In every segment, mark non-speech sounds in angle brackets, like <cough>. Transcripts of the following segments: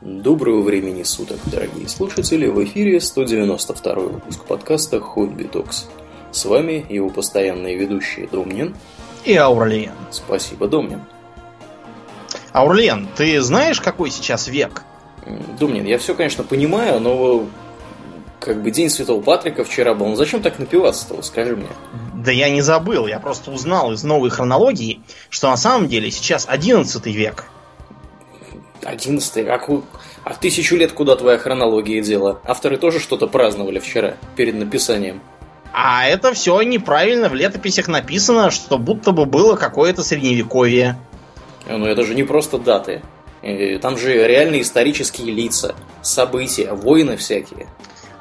Доброго времени суток, дорогие слушатели! В эфире 192 выпуск подкаста Хобби Токс. С вами его постоянные ведущие Домнин и Аурлиен. Спасибо, Домнин. Аурлиен, ты знаешь, какой сейчас век? Домнин, я все, конечно, понимаю, но как бы День Святого Патрика вчера был. Ну зачем так напиваться-то, скажи мне? Да я не забыл, я просто узнал из новой хронологии, что на самом деле сейчас 11 век. Одиннадцатый? А, а тысячу лет куда твоя хронология дела? Авторы тоже что-то праздновали вчера, перед написанием. А это все неправильно в летописях написано, что будто бы было какое-то средневековье. Ну это же не просто даты. Там же реальные исторические лица, события, войны всякие.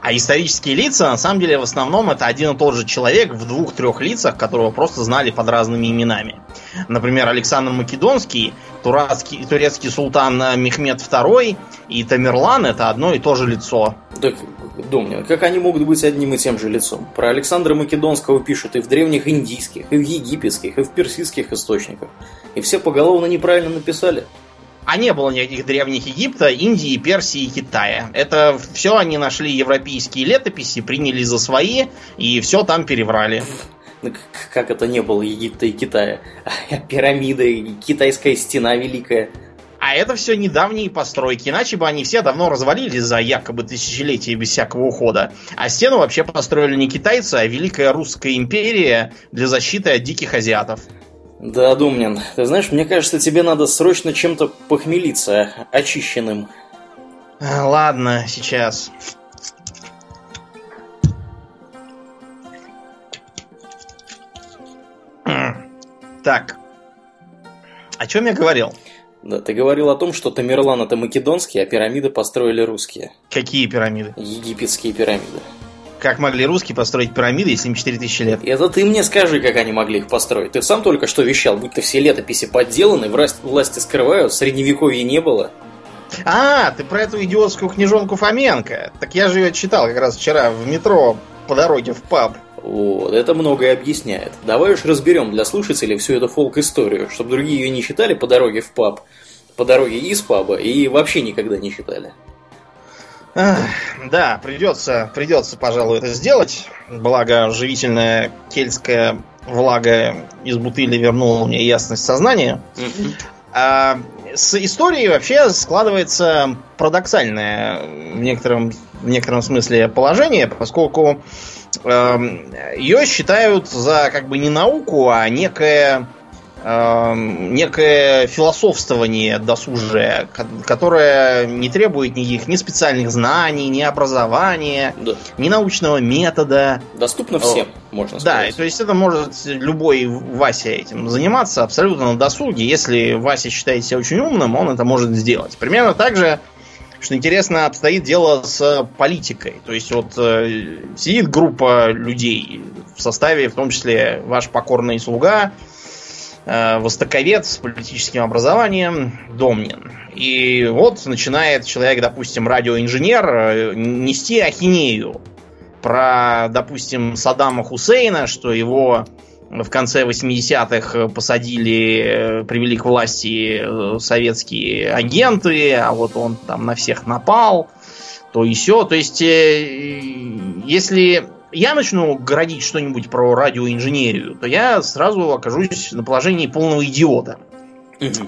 А исторические лица, на самом деле, в основном это один и тот же человек в двух-трех лицах, которого просто знали под разными именами. Например, Александр Македонский, турецкий, турецкий султан Мехмед II и Тамерлан это одно и то же лицо. Так, Домнин, как они могут быть одним и тем же лицом? Про Александра Македонского пишут и в древних индийских, и в египетских, и в персидских источниках. И все поголовно неправильно написали. А не было никаких древних Египта, Индии, Персии и Китая. Это все они нашли европейские летописи, приняли за свои и все там переврали. Ну, как это не было Египта и Китая? <laughs> Пирамиды, китайская стена великая. А это все недавние постройки, иначе бы они все давно развалились за якобы тысячелетия без всякого ухода. А стену вообще построили не китайцы, а Великая Русская империя для защиты от диких азиатов. Да, Думнин, ты знаешь, мне кажется, тебе надо срочно чем-то похмелиться, очищенным. А, ладно, сейчас. Так. О чем я говорил? Да, ты говорил о том, что Тамерлан это македонский, а пирамиды построили русские. Какие пирамиды? Египетские пирамиды. Как могли русские построить пирамиды, если им 4000 лет? Это ты мне скажи, как они могли их построить. Ты сам только что вещал, будто все летописи подделаны, власти, власти скрывают, средневековья не было. А, ты про эту идиотскую книжонку Фоменко. Так я же ее читал как раз вчера в метро по дороге в паб. Вот, это многое объясняет. Давай уж разберем для слушателей всю эту фолк-историю, чтобы другие ее не читали по дороге в паб, по дороге из паба и вообще никогда не читали. Да, придется, придется, пожалуй, это сделать. Благо, живительная кельтская влага из бутыли вернула мне ясность сознания. А, с историей вообще складывается парадоксальное в некотором, в некотором смысле положение, поскольку э, ее считают за как бы не науку, а некое Эм, некое философствование досужее, которое не требует никаких ни специальных знаний, ни образования, да. ни научного метода. Доступно всем, О, можно сказать. Да, то есть это может любой Вася этим заниматься абсолютно на досуге. Если Вася считает себя очень умным, он это может сделать. Примерно так же, что интересно, обстоит дело с политикой. То есть вот э, сидит группа людей в составе, в том числе ваш покорный слуга, востоковед с политическим образованием Домнин. И вот начинает человек, допустим, радиоинженер, э, нести ахинею про, допустим, Саддама Хусейна, что его в конце 80-х посадили, э, привели к власти э, советские агенты, а вот он там на всех напал, то и все. То есть, если я начну городить что-нибудь про радиоинженерию, то я сразу окажусь на положении полного идиота.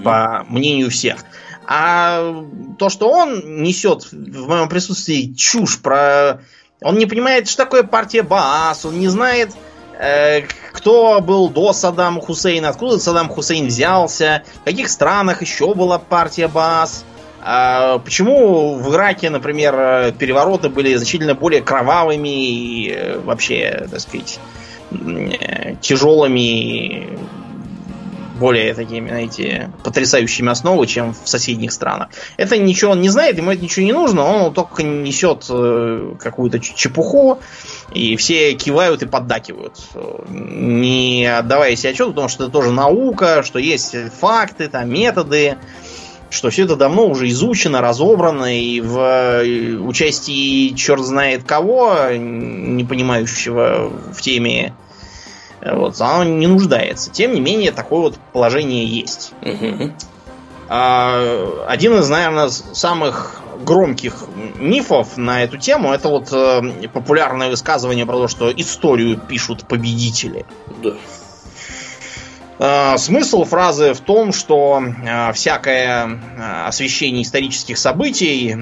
По мнению всех. А то, что он несет в моем присутствии чушь про... Он не понимает, что такое партия Баас, он не знает, э, кто был до Саддама Хусейна, откуда Саддам Хусейн взялся, в каких странах еще была партия Баас. А почему в Ираке, например, перевороты были значительно более кровавыми и э, вообще, так сказать, э, тяжелыми, более такими, знаете, потрясающими основы, чем в соседних странах. Это ничего он не знает, ему это ничего не нужно, он только несет э, какую-то чепуху, и все кивают и поддакивают, не отдавая себе отчет, потому что это тоже наука, что есть факты, там, методы, что все это давно уже изучено, разобрано, и в э, участии черт знает кого, не понимающего в теме, вот, оно не нуждается. Тем не менее, такое вот положение есть. А, один из, наверное, самых громких мифов на эту тему это вот э, популярное высказывание про то, что историю пишут победители. Да. А, смысл фразы в том, что а, всякое освещение исторических событий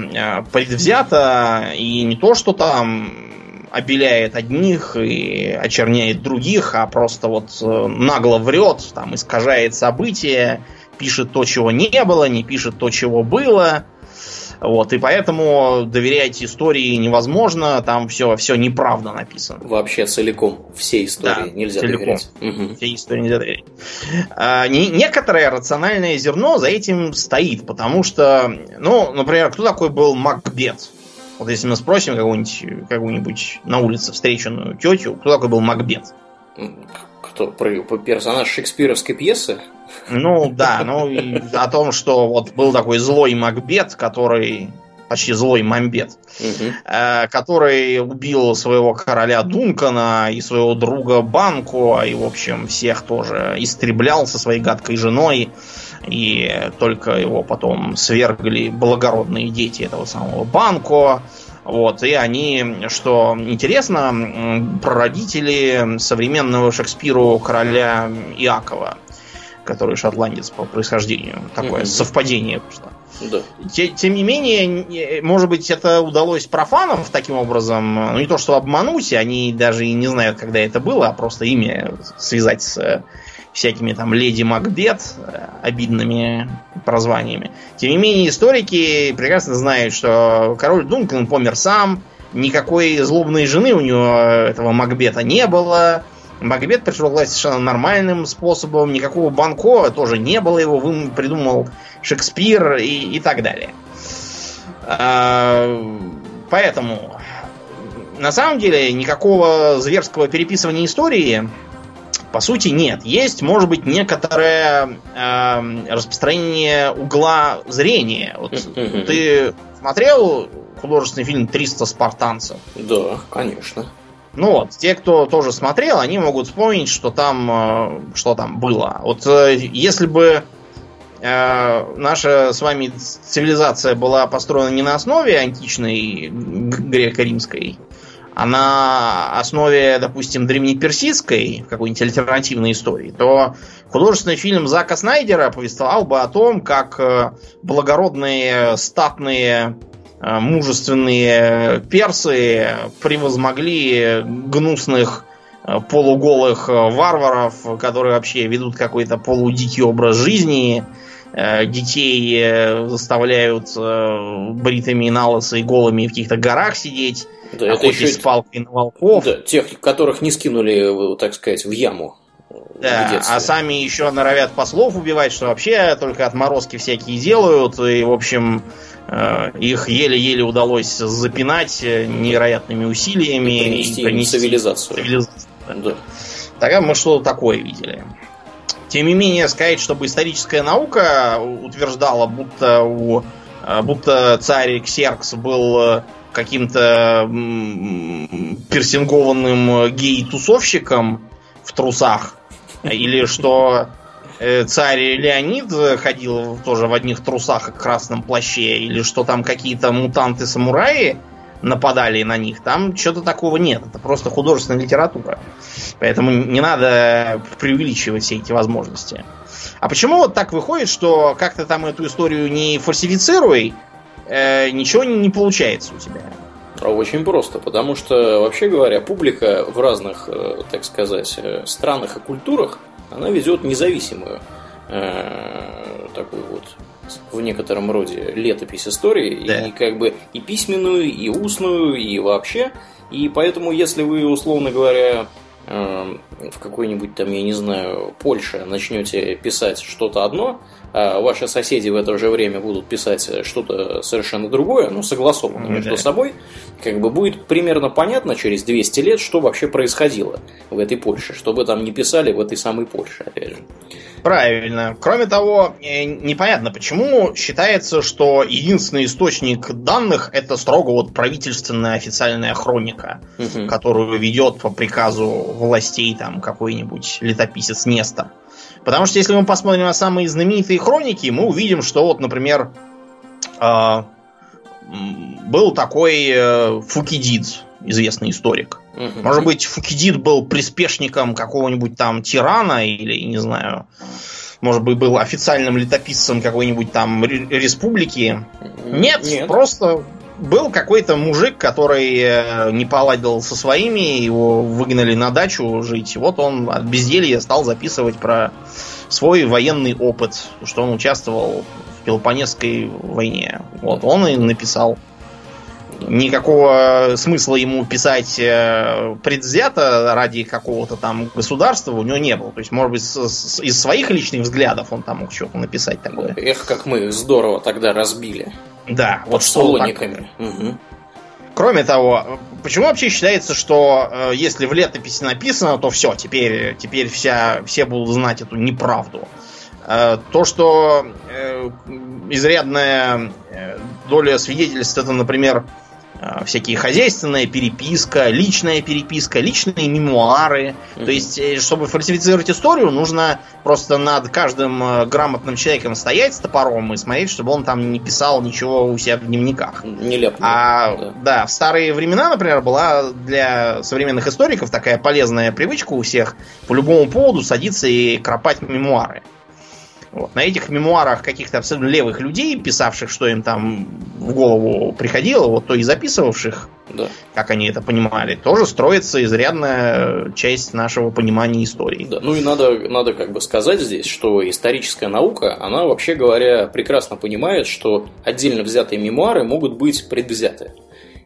предвзято и не то, что там обеляет одних и очерняет других, а просто вот э, нагло врет, там искажает события, пишет то, чего не было, не пишет то, чего было. Вот, и поэтому доверять истории невозможно, там все, все неправда написано. Вообще целиком все истории да, нельзя целиком. доверять. Угу. Все истории нельзя доверять. А, не, некоторое рациональное зерно за этим стоит, потому что, ну, например, кто такой был Макбет? Вот если мы спросим какую-нибудь, какую-нибудь на улице встреченную тетю, кто такой был Макбет? Кто? Про, персонаж шекспировской пьесы? Ну да, ну и о том, что вот был такой злой Макбет, который почти злой Мамбет, угу. э, который убил своего короля Дункана и своего друга Банку, и, в общем, всех тоже истреблял со своей гадкой женой, и только его потом свергли благородные дети этого самого Банку. Вот, и они, что интересно, прародители современного Шекспиру короля Иакова который шотландец по происхождению. Такое mm-hmm. совпадение вышло. Да. Тем, тем не менее, может быть, это удалось профанам таким образом, ну не то что обмануть, они даже и не знают, когда это было, а просто имя связать с э, всякими там леди Макбет, э, обидными прозваниями. Тем не менее, историки прекрасно знают, что король Дункан помер сам, никакой злобной жены у него э, этого Макбета не было, Макбет пришел к власти совершенно нормальным способом, никакого банко тоже не было, его придумал Шекспир и, и так далее. А, поэтому, на самом деле, никакого зверского переписывания истории по сути нет. Есть, может быть, некоторое э, распространение угла зрения. Вот ты смотрел художественный фильм «300 спартанцев»? Да, конечно. Ну вот, те, кто тоже смотрел, они могут вспомнить, что там, э, что там было. Вот э, если бы э, наша с вами цивилизация была построена не на основе античной греко-римской, а на основе, допустим, древнеперсидской, какой-нибудь альтернативной истории, то художественный фильм Зака Снайдера повествовал бы о том, как благородные, статные мужественные персы превозмогли гнусных э, полуголых варваров, которые вообще ведут какой-то полудикий образ жизни, э, детей заставляют бритыми на лысо и голыми в каких-то горах сидеть, да, это еще с палкой на волков. Да, тех, которых не скинули, так сказать, в яму. Да, а сами еще норовят послов убивать, что вообще только отморозки всякие делают, и, в общем, Э, их еле-еле удалось запинать э, невероятными усилиями и принести, и принести цивилизацию. цивилизацию да. Тогда мы что-то такое видели. Тем не менее, сказать, чтобы историческая наука утверждала, будто, у, э, будто царь Ксеркс был каким-то персингованным гей-тусовщиком в трусах, или что Э, царь Леонид ходил тоже в одних трусах и красном плаще, или что там какие-то мутанты-самураи нападали на них, там что-то такого нет. Это просто художественная литература. Поэтому не надо преувеличивать все эти возможности. А почему вот так выходит, что как то там эту историю не фальсифицируй, э, ничего не получается у тебя? Очень просто, потому что, вообще говоря, публика в разных, э, так сказать, э, странах и культурах она ведет независимую э, такую вот в некотором роде летопись истории, да. и как бы и письменную, и устную, и вообще. И поэтому, если вы, условно говоря, в какой-нибудь там, я не знаю, Польше начнете писать что-то одно, а ваши соседи в это же время будут писать что-то совершенно другое, но согласованное ну, между да. собой, как бы будет примерно понятно через 200 лет, что вообще происходило в этой Польше, чтобы там не писали в этой самой Польше, опять же. Правильно. Кроме того, э, непонятно, почему считается, что единственный источник данных это строго вот правительственная официальная хроника, угу. которую ведет по приказу властей там какой-нибудь летописец Неста. Потому что если мы посмотрим на самые знаменитые хроники, мы увидим, что вот, например, э, был такой э, Фукидид, известный историк. Угу. Может быть, Фукидид был приспешником какого-нибудь там тирана или, не знаю, может быть, был официальным летописцем какой-нибудь там республики. Нет, Нет. просто был какой-то мужик, который э, не поладил со своими, его выгнали на дачу жить. Вот он от безделья стал записывать про свой военный опыт, что он участвовал в Пелопонесской войне. Вот он и написал. Никакого смысла ему писать э, предвзято ради какого-то там государства у него не было. То есть, может быть, с, с, из своих личных взглядов он там мог что-то написать такое. Эх, как мы здорово тогда разбили. Да, вот что так. Угу. Кроме того, почему вообще считается, что э, если в летописи написано, то все, теперь, теперь вся, все будут знать эту неправду? Э, то, что э, изрядная э, доля свидетельств, это, например, всякие хозяйственная переписка, личная переписка, личные мемуары. Mm-hmm. То есть, э, чтобы фальсифицировать историю, нужно просто над каждым э, грамотным человеком стоять с топором и смотреть, чтобы он там не писал ничего у себя в дневниках. Нелепо. А да. да, в старые времена, например, была для современных историков такая полезная привычка у всех по любому поводу садиться и кропать мемуары. Вот. На этих мемуарах каких-то абсолютно левых людей, писавших, что им там в голову приходило, вот то и записывавших, да. как они это понимали, тоже строится изрядная часть нашего понимания истории. Да. Ну и надо, надо как бы сказать здесь, что историческая наука, она вообще говоря прекрасно понимает, что отдельно взятые мемуары могут быть предвзяты.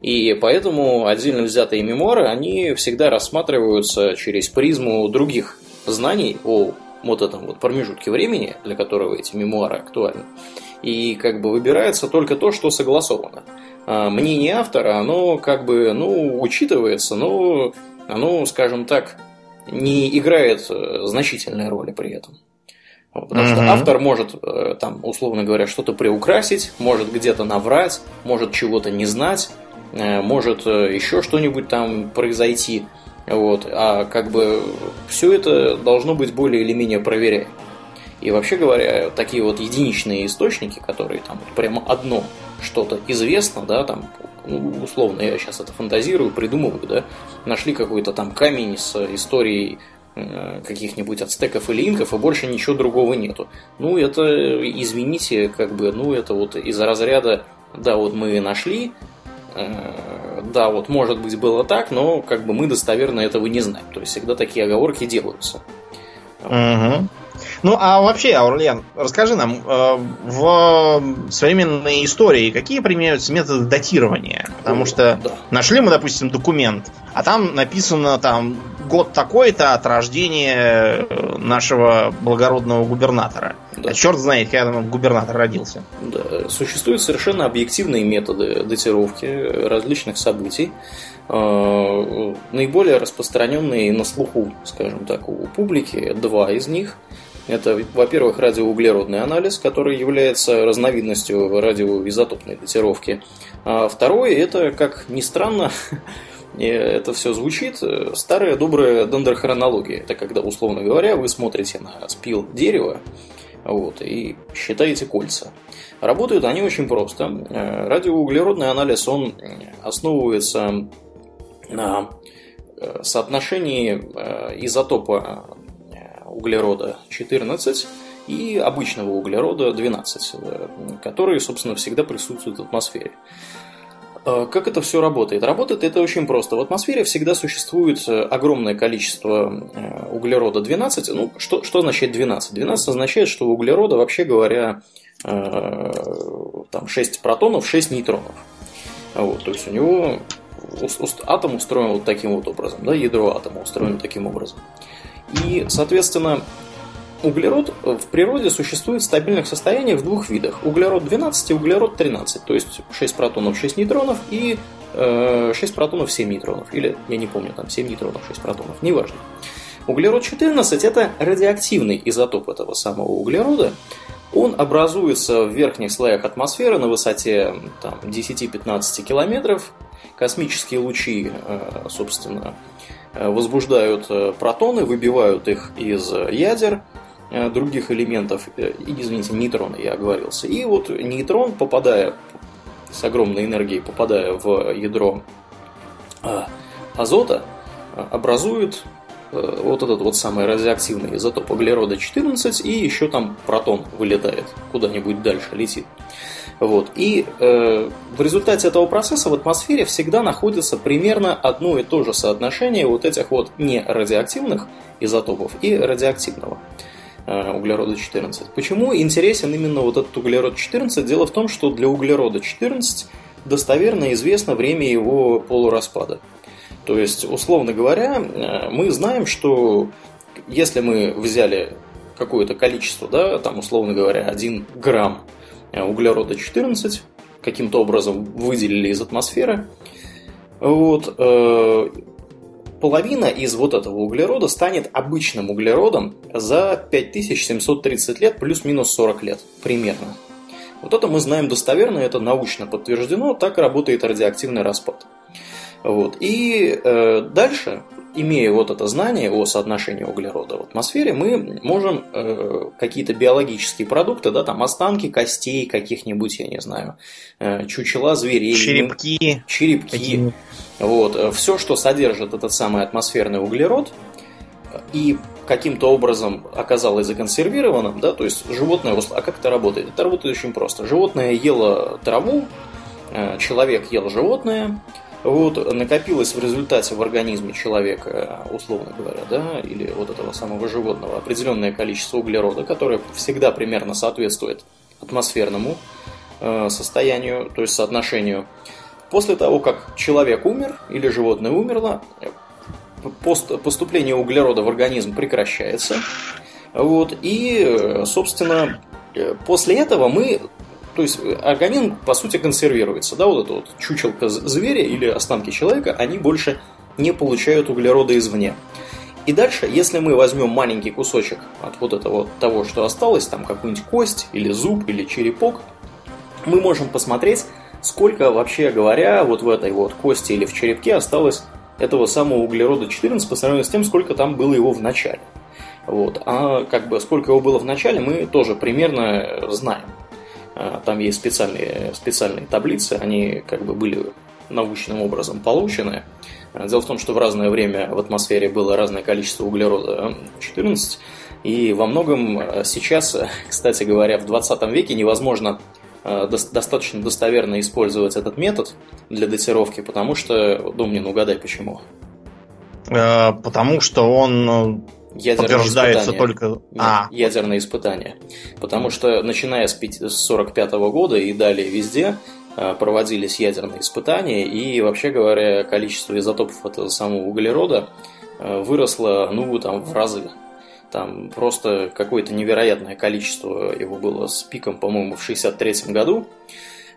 И поэтому отдельно взятые мемуары, они всегда рассматриваются через призму других знаний о вот этом вот промежутке времени, для которого эти мемуары актуальны. И как бы выбирается только то, что согласовано. А мнение автора, оно как бы, ну, учитывается, но оно, скажем так, не играет э, значительной роли при этом. Потому mm-hmm. что автор может, э, там, условно говоря, что-то приукрасить, может где-то наврать, может чего-то не знать, э, может еще что-нибудь там произойти. Вот, а как бы все это должно быть более или менее проверяемо. И вообще говоря, такие вот единичные источники, которые там прямо одно что-то известно, да, там, ну, условно, я сейчас это фантазирую, придумываю, да, нашли какой-то там камень с историей э, каких-нибудь ацтеков или инков, и больше ничего другого нету. Ну, это, извините, как бы, ну, это вот из разряда, да, вот мы нашли, да, вот может быть было так, но как бы мы достоверно этого не знаем. То есть всегда такие оговорки делаются. Угу. Ну, а вообще, Аурлиан, расскажи нам, э, в современной истории какие применяются методы датирования? Потому что да. нашли мы, допустим, документ, а там написано там год такой-то от рождения нашего благородного губернатора. Да. А черт знает, когда там губернатор родился. Да. Существуют совершенно объективные методы датировки различных событий. Э, наиболее распространенные на слуху, скажем так, у публики, два из них – это, во-первых, радиоуглеродный анализ, который является разновидностью радиоизотопной датировки. А второе, это, как ни странно, <laughs> это все звучит, старая добрая дендрохронология. Это когда, условно говоря, вы смотрите на спил дерева вот, и считаете кольца. Работают они очень просто. Радиоуглеродный анализ, он основывается на э, соотношении э, изотопа углерода 14 и обычного углерода 12, э, которые, собственно, всегда присутствуют в атмосфере. Э, как это все работает? Работает это очень просто. В атмосфере всегда существует э, огромное количество углерода 12. Ну, что, что означает 12? 12 означает, что у углерода, вообще говоря, там 6 протонов, 6 нейтронов. Вот, то есть у него атом устроен вот таким вот образом, да, ядро атома устроено таким образом. И, соответственно, углерод в природе существует в стабильных состояниях в двух видах. Углерод 12 и углерод 13. То есть 6 протонов, 6 нейтронов и 6 э, протонов, 7 нейтронов. Или, я не помню, там 7 нейтронов, 6 протонов. Неважно. Углерод 14 это радиоактивный изотоп этого самого углерода. Он образуется в верхних слоях атмосферы на высоте 10-15 километров. Космические лучи, э, собственно, возбуждают э, протоны, выбивают их из ядер, э, других элементов, э, извините, нейтрона, я оговорился. И вот нейтрон, попадая с огромной энергией, попадая в ядро азота, образует вот этот вот самый радиоактивный изотоп углерода 14, и еще там протон вылетает, куда-нибудь дальше летит. Вот. И э, в результате этого процесса в атмосфере всегда находится примерно одно и то же соотношение вот этих вот нерадиоактивных изотопов и радиоактивного э, углерода 14. Почему интересен именно вот этот углерод 14? Дело в том, что для углерода 14 достоверно известно время его полураспада. То есть, условно говоря, э, мы знаем, что если мы взяли какое-то количество, да, там, условно говоря, 1 грамм углерода 14 каким-то образом выделили из атмосферы. Вот, э, половина из вот этого углерода станет обычным углеродом за 5730 лет плюс-минус 40 лет примерно. Вот это мы знаем достоверно, это научно подтверждено, так работает радиоактивный распад. Вот. И э, дальше имея вот это знание о соотношении углерода в атмосфере, мы можем э, какие-то биологические продукты, да, там останки костей каких-нибудь, я не знаю, э, чучела зверей, черепки, черепки, Какие... вот, э, все, что содержит этот самый атмосферный углерод, и каким-то образом оказалось законсервированным, да, то есть животное, а как это работает? Это работает очень просто. Животное ело траву, э, человек ел животное, вот, накопилось в результате в организме человека, условно говоря, да, или вот этого самого животного, определенное количество углерода, которое всегда примерно соответствует атмосферному э, состоянию, то есть соотношению. После того, как человек умер или животное умерло, пост, поступление углерода в организм прекращается. Вот, и, собственно, э, после этого мы то есть э, организм, по сути, консервируется. Да, вот это вот чучелка зверя или останки человека, они больше не получают углерода извне. И дальше, если мы возьмем маленький кусочек от вот этого того, что осталось, там какую-нибудь кость или зуб или черепок, мы можем посмотреть, сколько вообще говоря вот в этой вот кости или в черепке осталось этого самого углерода 14 по сравнению с тем, сколько там было его в начале. Вот. А как бы сколько его было в начале, мы тоже примерно знаем. А, там есть специальные, специальные таблицы, они как бы были научным образом получены. А, дело в том, что в разное время в атмосфере было разное количество углерода 14, и во многом а, сейчас, <laughs> кстати говоря, в 20 веке невозможно достаточно достоверно использовать этот метод для датировки, потому что, Домнин, угадай почему. Потому что он ядерные подтверждается испытания. только... Нет, а. ядерные испытания. Потому что начиная с 1945 года и далее везде э, проводились ядерные испытания, и вообще говоря, количество изотопов этого самого углерода э, выросло, ну, там, в разы. Там просто какое-то невероятное количество его было с пиком, по-моему, в 1963 году.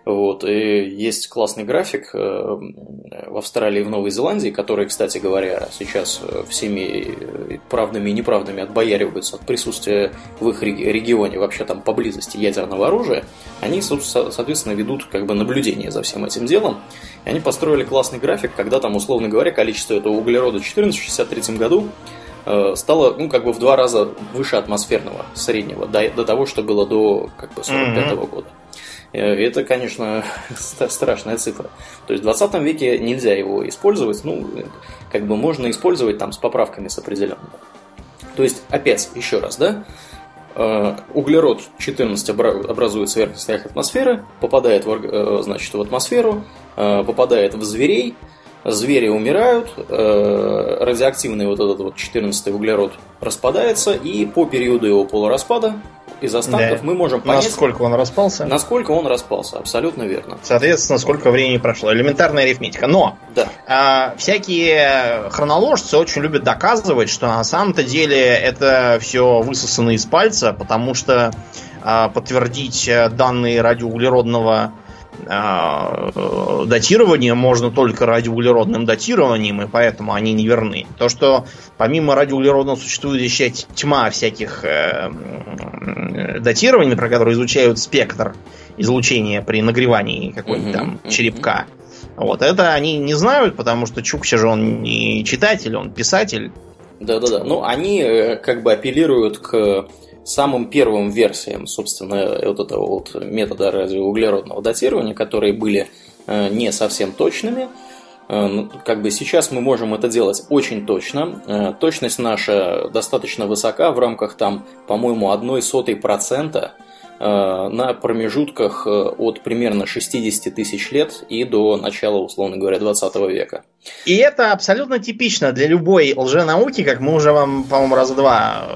Вот, и есть классный график э, в Австралии и в Новой Зеландии, которые, кстати говоря, сейчас э, всеми э, правдами и неправдами отбояриваются от присутствия в их регионе вообще там поблизости ядерного оружия. Они, соответственно, ведут как бы наблюдение за всем этим делом. И они построили классный график, когда там, условно говоря, количество этого углерода 14 в 1963 году стало, ну, как бы в два раза выше атмосферного среднего, до, до того, что было до, как бы, 45 -го года. Э, это, конечно, <laughs> страшная цифра. То есть в 20 веке нельзя его использовать, ну, как бы можно использовать там с поправками с определенными. То есть, опять, еще раз, да, э, углерод 14 образуется в верхних слоях атмосферы, попадает в, э, значит, в атмосферу, попадает в зверей, звери умирают, радиоактивный вот этот вот 14 углерод распадается, и по периоду его полураспада из останков да. мы можем понять... Насколько он распался? Насколько он распался, абсолютно верно. Соответственно, сколько времени прошло. Элементарная арифметика. Но да. а, всякие хроноложцы очень любят доказывать, что на самом-то деле это все высосано из пальца, потому что а, подтвердить э, данные радиоуглеродного датирование можно только радиоуглеродным датированием, и поэтому они не верны. То, что помимо радиоуглеродного существует еще тьма всяких э, датирований, про которые изучают спектр излучения при нагревании какой-нибудь там черепка. Вот это они не знают, потому что Чукча же он не читатель, он писатель. Да-да-да. Ну, они э, как бы апеллируют к самым первым версиям, собственно, вот этого вот метода радиоуглеродного датирования, которые были э, не совсем точными. Э, ну, как бы сейчас мы можем это делать очень точно. Э, точность наша достаточно высока в рамках там, по-моему, одной сотой процента на промежутках от примерно 60 тысяч лет и до начала, условно говоря, 20 века. И это абсолютно типично для любой лженауки, как мы уже вам, по-моему, раз два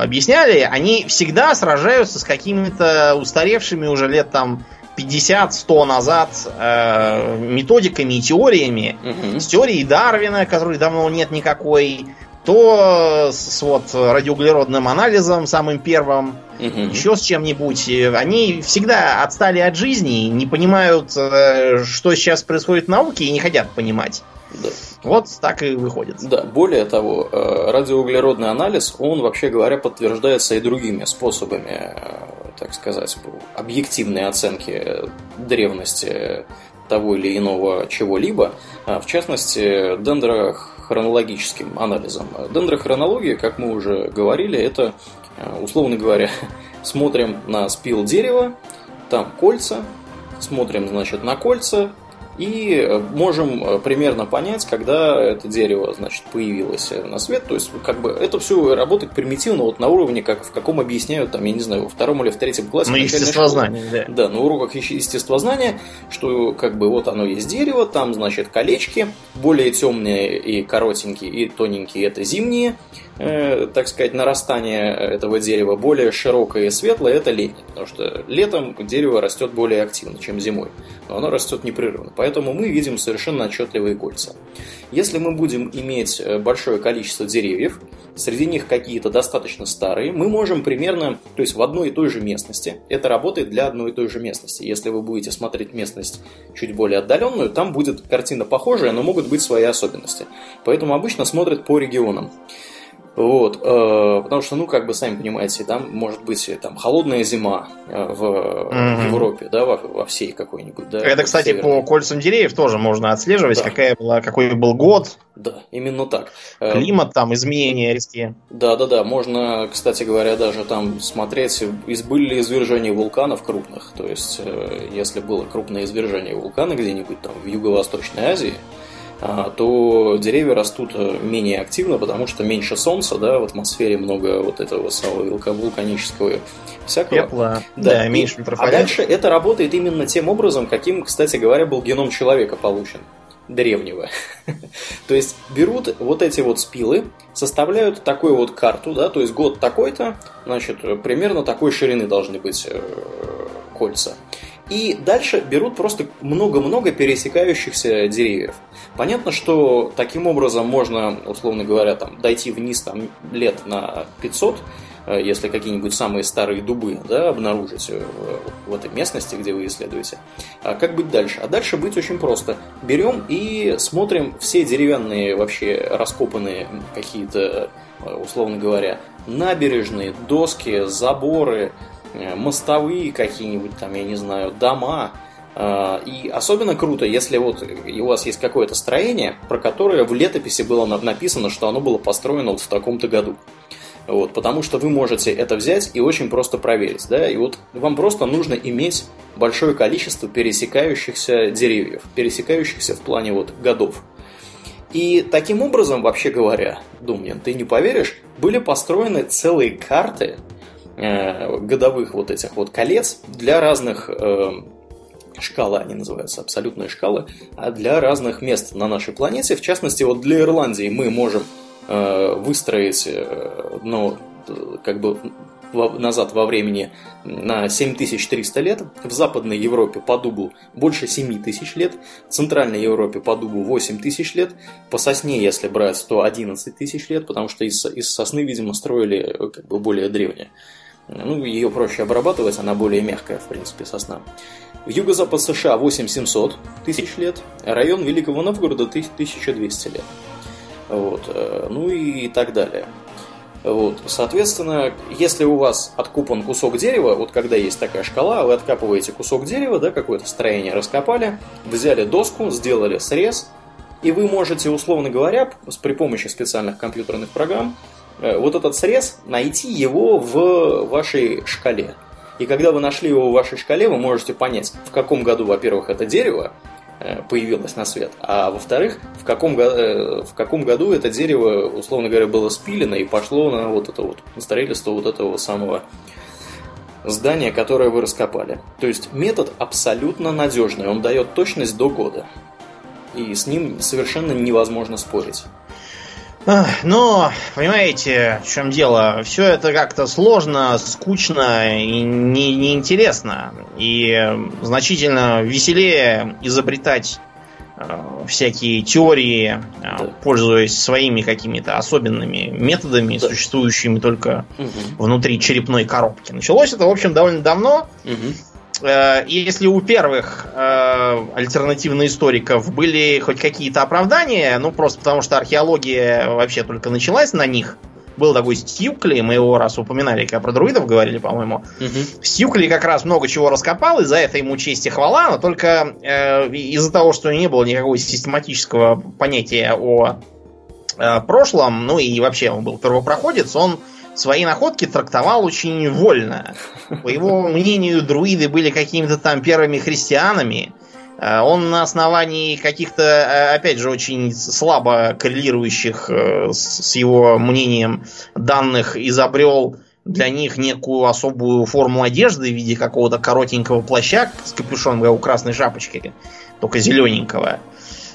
объясняли, они всегда сражаются с какими-то устаревшими уже лет там 50-100 назад э, методиками и теориями. Угу. С теорией Дарвина, которой давно нет никакой, то с вот радиоуглеродным анализом, самым первым, угу. еще с чем-нибудь. Они всегда отстали от жизни, не понимают, э, что сейчас происходит в науке, и не хотят понимать. Да. Вот так и выходит. Да, более того, э, радиоуглеродный анализ, он, вообще говоря, подтверждается и другими способами, э, так сказать, объективной оценки древности того или иного чего-либо, в частности, дендрохронологическим анализом. Дендрохронология, как мы уже говорили, это, э, условно говоря, <laughs> смотрим на спил дерева, там кольца, смотрим, значит, на кольца, и э, можем э, примерно понять, когда это дерево, значит, появилось на свет. То есть, как бы, это все работает примитивно, вот на уровне, как в каком объясняют, там, я не знаю, во втором или в третьем классе. Ну, естествознание, да. Да, на уроках естествознания, что, как бы, вот оно есть дерево, там, значит, колечки, более темные и коротенькие, и тоненькие, это зимние, Э, так сказать, нарастание этого дерева более широкое и светлое, это летнее. Потому что летом дерево растет более активно, чем зимой. Но оно растет непрерывно. Поэтому мы видим совершенно отчетливые кольца. Если мы будем иметь э, большое количество деревьев, среди них какие-то достаточно старые, мы можем примерно, то есть в одной и той же местности, это работает для одной и той же местности. Если вы будете смотреть местность чуть более отдаленную, там будет картина похожая, но могут быть свои особенности. Поэтому обычно смотрят по регионам. Вот, э, потому что, ну, как бы, сами понимаете, там может быть там холодная зима э, в mm-hmm. Европе, да, во, во всей какой-нибудь, да. Это, кстати, северной. по кольцам деревьев тоже можно отслеживать, да. какая была, какой был год. Да, именно так. Э, Климат там, изменения резкие. Да, да, да. Можно, кстати говоря, даже там смотреть, были ли извержения вулканов крупных. То есть, э, если было крупное извержение вулкана где-нибудь там в Юго-Восточной Азии, то деревья растут э, менее активно, потому что меньше солнца, да, в атмосфере много вот этого самого вулканического всякого. Пепла, да, да меньше А дальше это работает именно тем образом, каким, кстати говоря, был геном человека получен древнего. <laughs> то есть берут вот эти вот спилы, составляют такую вот карту, да, то есть год такой-то, значит, примерно такой ширины должны быть э, кольца. И дальше берут просто много-много пересекающихся деревьев. Понятно, что таким образом можно, условно говоря, там, дойти вниз там, лет на 500, э, если какие-нибудь самые старые дубы да, обнаружить э, в этой местности, где вы исследуете. А как быть дальше? А дальше быть очень просто. Берем и смотрим все деревянные вообще раскопанные какие-то, э, условно говоря, набережные, доски, заборы, мостовые какие-нибудь там, я не знаю, дома. Э, и особенно круто, если вот у вас есть какое-то строение, про которое в летописи было написано, что оно было построено вот в таком-то году. Вот, потому что вы можете это взять и очень просто проверить. Да? И вот вам просто нужно иметь большое количество пересекающихся деревьев, пересекающихся в плане вот годов. И таким образом, вообще говоря, Думнин, ты не поверишь, были построены целые карты Э, годовых вот этих вот колец для разных э, шкалы, они называются, абсолютные шкалы, а для разных мест на нашей планете. В частности, вот для Ирландии мы можем э, выстроить, ну, как бы назад во времени на 7300 лет, в Западной Европе по дубу больше 7000 лет, в Центральной Европе по дубу 8000 лет, по сосне, если брать, то 11 тысяч лет, потому что из, из сосны, видимо, строили как бы более древние. Ну, ее проще обрабатывать, она более мягкая, в принципе, сосна. В юго-запад США 8700 тысяч лет, район Великого Новгорода 1200 лет. Вот. Э, ну и так далее. Вот. Соответственно, если у вас откупан кусок дерева, вот когда есть такая шкала, вы откапываете кусок дерева, да, какое-то строение раскопали, взяли доску, сделали срез, и вы можете, условно говоря, при помощи специальных компьютерных программ вот этот срез, найти его в вашей шкале. И когда вы нашли его в вашей шкале, вы можете понять, в каком году, во-первых, это дерево э, появилось на свет, а во-вторых, в каком, э, в каком году это дерево, условно говоря, было спилено и пошло на вот это вот, на строительство вот этого самого здания, которое вы раскопали. То есть метод абсолютно надежный, он дает точность до года. И с ним совершенно невозможно спорить. Но, понимаете, в чем дело? Все это как-то сложно, скучно и не, неинтересно. И значительно веселее изобретать э, всякие теории, э, да. пользуясь своими какими-то особенными методами, да. существующими только угу. внутри черепной коробки. Началось это, в общем, довольно давно. Угу. Э, если у первых э, альтернативных историков были хоть какие-то оправдания, ну просто потому что археология вообще только началась на них, был такой Стьюкли, мы его раз упоминали, когда про друидов говорили, по-моему. Угу. Стьюкли как раз много чего раскопал, и за это ему честь и хвала, но только э, из-за того, что не было никакого систематического понятия о э, прошлом, ну и вообще он был первопроходец, он свои находки трактовал очень вольно. По его мнению, друиды были какими-то там первыми христианами. Э, он на основании каких-то, э, опять же, очень слабо коррелирующих э, с его мнением данных изобрел для них некую особую форму одежды в виде какого-то коротенького плаща с капюшоном, у красной шапочки, только зелененького.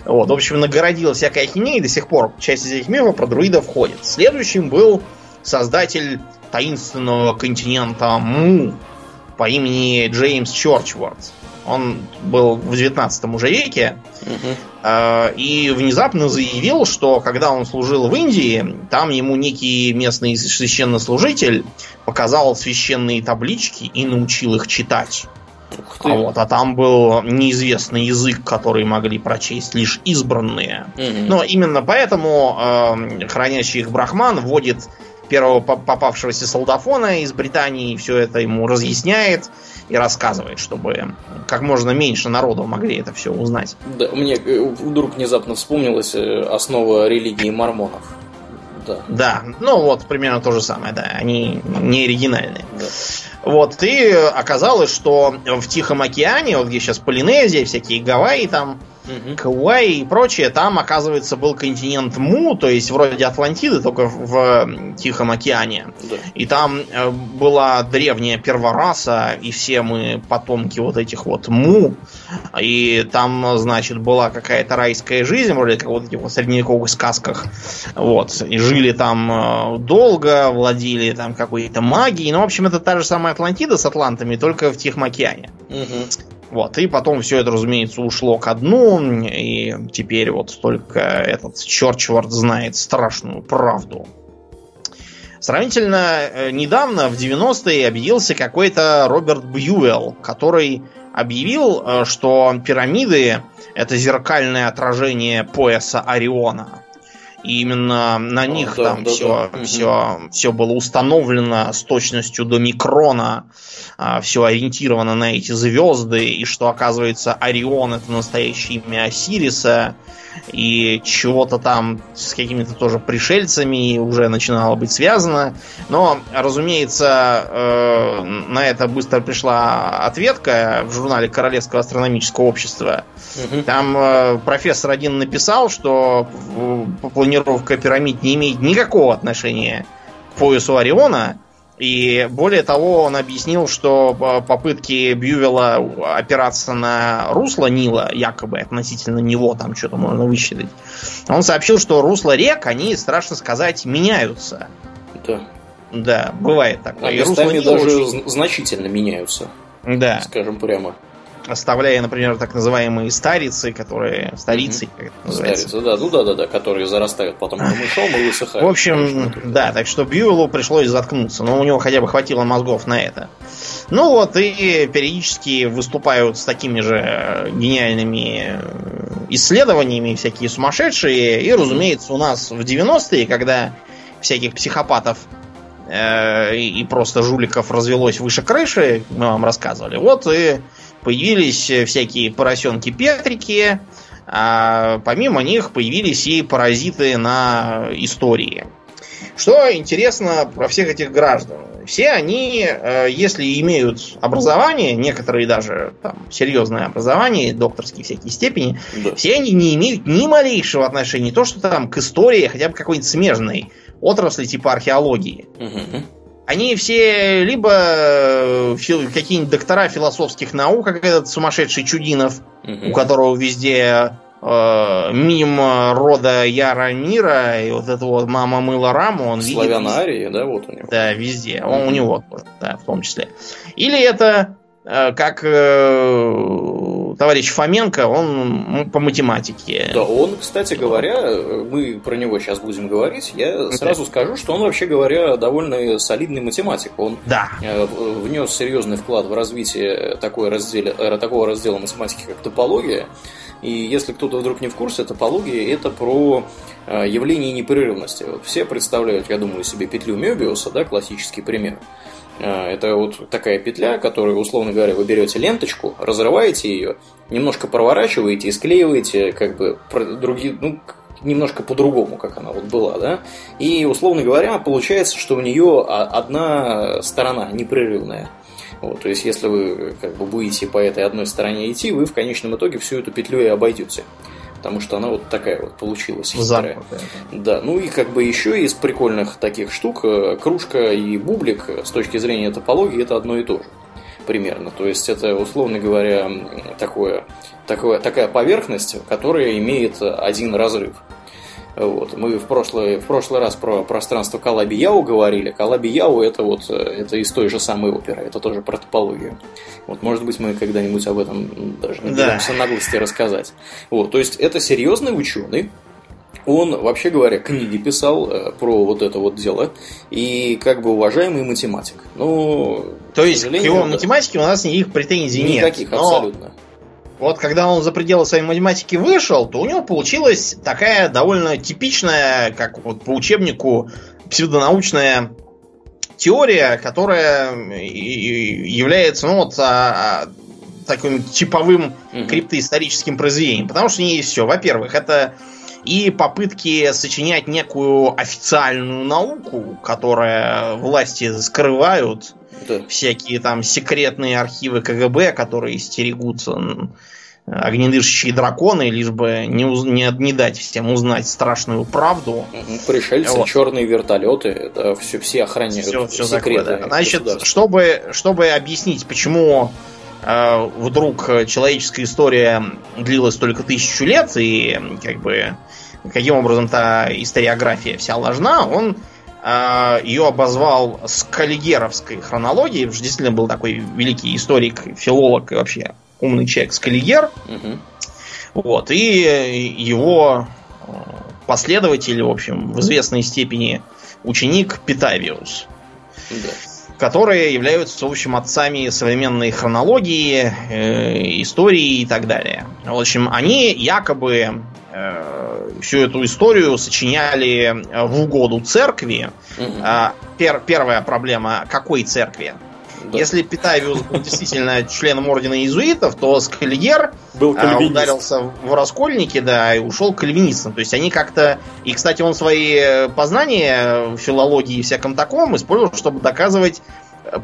Вот, в общем, нагородил всякой ахинеей, до сих пор часть из этих мифов про друидов входит. Следующим был создатель таинственного континента Му по имени Джеймс Чорчворд. Он был в 19 уже веке угу. э, и внезапно заявил, что когда он служил в Индии, там ему некий местный священнослужитель показал священные таблички и научил их читать. А, вот, а там был неизвестный язык, который могли прочесть лишь избранные. Угу. Но именно поэтому э, хранящий их брахман вводит первого попавшегося солдафона из Британии, все это ему разъясняет и рассказывает, чтобы как можно меньше народу могли это все узнать. Да, мне э, вдруг внезапно вспомнилась э, основа религии мормонов. Да. да, ну вот примерно то же самое, да, они не оригинальные. Да. Вот, и оказалось, что в Тихом океане, вот где сейчас Полинезия, всякие Гавайи там, угу. Кауай и прочее, там, оказывается, был континент Му, то есть вроде Атлантиды, только в Тихом океане. Да. И там э, была древняя первораса, и все мы потомки вот этих вот Му. И там, значит, была какая-то райская жизнь, вроде как вот в этих вот средневековых сказках. Вот. И жили там э, долго, владели там какой-то магией. Ну, в общем, это та же самая Атлантида с атлантами, только в Тихом океане. Угу. Вот, и потом все это, разумеется, ушло ко дну, и теперь вот только этот Чорчвард знает страшную правду. Сравнительно э, недавно, в 90-е, объявился какой-то Роберт Бьюэлл, который объявил, э, что пирамиды это зеркальное отражение пояса Ориона. И именно на них да, там да, все, да. все, все было установлено с точностью до микрона, а, все ориентировано на эти звезды, и что, оказывается, Орион это настоящее имя Осириса, и чего-то там с какими-то тоже пришельцами уже начинало быть связано. Но, разумеется, э, на это быстро пришла ответка в журнале Королевского астрономического общества. Угу. Там э, профессор один написал, что планировка пирамид не имеет никакого отношения к поясу Ориона, и более того, он объяснил, что э, попытки Бьювела опираться на русло Нила, якобы относительно него там что-то можно высчитать, он сообщил, что русло рек, они, страшно сказать, меняются. Да. Да, бывает такое. А местами даже очень... значительно меняются. Да. Скажем прямо оставляя, например, так называемые старицы, которые старицы, mm-hmm. как это называется. Старицы, да, ну да, да, да, которые зарастают потом камышом и высыхают. В общем, конечно, да, так что Бьюэлу пришлось заткнуться, но у него хотя бы хватило мозгов на это. Ну вот, и периодически выступают с такими же гениальными исследованиями всякие сумасшедшие. И, разумеется, у нас в 90-е, когда всяких психопатов э, и просто жуликов развелось выше крыши, мы вам рассказывали. Вот и появились э, всякие поросенки-петрики, а помимо них появились и паразиты на истории. Что интересно про всех этих граждан? Все они, э, если имеют образование, некоторые даже там, серьезное образование, докторские всякие степени, да. все они не имеют ни малейшего отношения, не то что там к истории, хотя бы какой-нибудь смежной отрасли типа археологии. Угу. Они все либо э, какие-нибудь доктора философских наук, как этот сумасшедший Чудинов, угу. у которого везде э, мимо рода Яра Мира и вот это вот мама мыла раму, он Славянарии, да, вот у него. Да, везде. Он у него да, в том числе. Или это Э, как э, товарищ Фоменко, он по математике. Да, он, кстати говоря, мы про него сейчас будем говорить, я сразу скажу, что он, вообще говоря, довольно солидный математик. Он да. Э, внес серьезный вклад в развитие такой разделе, такого раздела математики, как топология. И если кто-то вдруг не в курсе, топология это про явление непрерывности. Вот все представляют, я думаю, себе петлю Мебиуса, да, классический пример. А, это вот такая петля, которую, условно говоря, вы берете ленточку, разрываете ее, немножко проворачиваете и склеиваете, как бы, другие, ну, немножко по-другому, как она вот была, да? И, условно говоря, получается, что у нее одна сторона непрерывная. Вот, то есть, если вы как бы будете по этой одной стороне идти, вы в конечном итоге всю эту петлю и обойдете потому что она вот такая вот получилась. Хитрая. Да, ну и как бы еще из прикольных таких штук э, кружка и бублик с точки зрения топологии это одно и то же примерно. То есть это, условно говоря, такое, такое, такая поверхность, которая имеет один разрыв. Вот. Мы в прошлый, в прошлый раз про пространство Калаби Яу говорили. Калаби Яу это вот это из той же самой оперы, это тоже про топологию. Вот, может быть, мы когда-нибудь об этом даже наберемся да. наглости рассказать. Вот, то есть это серьезный ученый, он, вообще говоря, книги писал э, про вот это вот дело. И как бы уважаемый математик. Ну, То есть к его да, математике у нас никаких претензий никаких, нет. Никаких, абсолютно. Вот когда он за пределы своей математики вышел, то у него получилась такая довольно типичная, как вот по учебнику, псевдонаучная теория, которая является, ну вот, а, а, таким типовым угу. криптоисторическим произведением. Потому что есть все. Во-первых, это и попытки сочинять некую официальную науку, которая власти скрывают, да. всякие там секретные архивы КГБ, которые стерегутся огнедышащие драконы, лишь бы не, уз... не, не дать всем узнать страшную правду. Пришельцы, вот. черные вертолеты, да, все, все охраняют все, все секреты. Такое, да. Значит, чтобы, чтобы объяснить, почему э, вдруг человеческая история длилась только тысячу лет, и как бы каким образом та историография вся ложна, он э, ее обозвал скаллигеровской хронологией, потому что действительно был такой великий историк, филолог и вообще умный человек Скаллигер. Угу. Вот, и его э, последователь, в общем, в известной степени ученик Питавиус. Да. Которые являются, в общем, отцами современной хронологии, э, истории и так далее. В общем, они якобы э, всю эту историю сочиняли в угоду церкви. Угу. Пер, первая проблема, какой церкви? Да. Если Питавиус был действительно членом ордена иезуитов, то Скальер был а, ударился в раскольники, да, и ушел к кальвинистам. То есть они как-то... И, кстати, он свои познания в филологии и всяком таком использовал, чтобы доказывать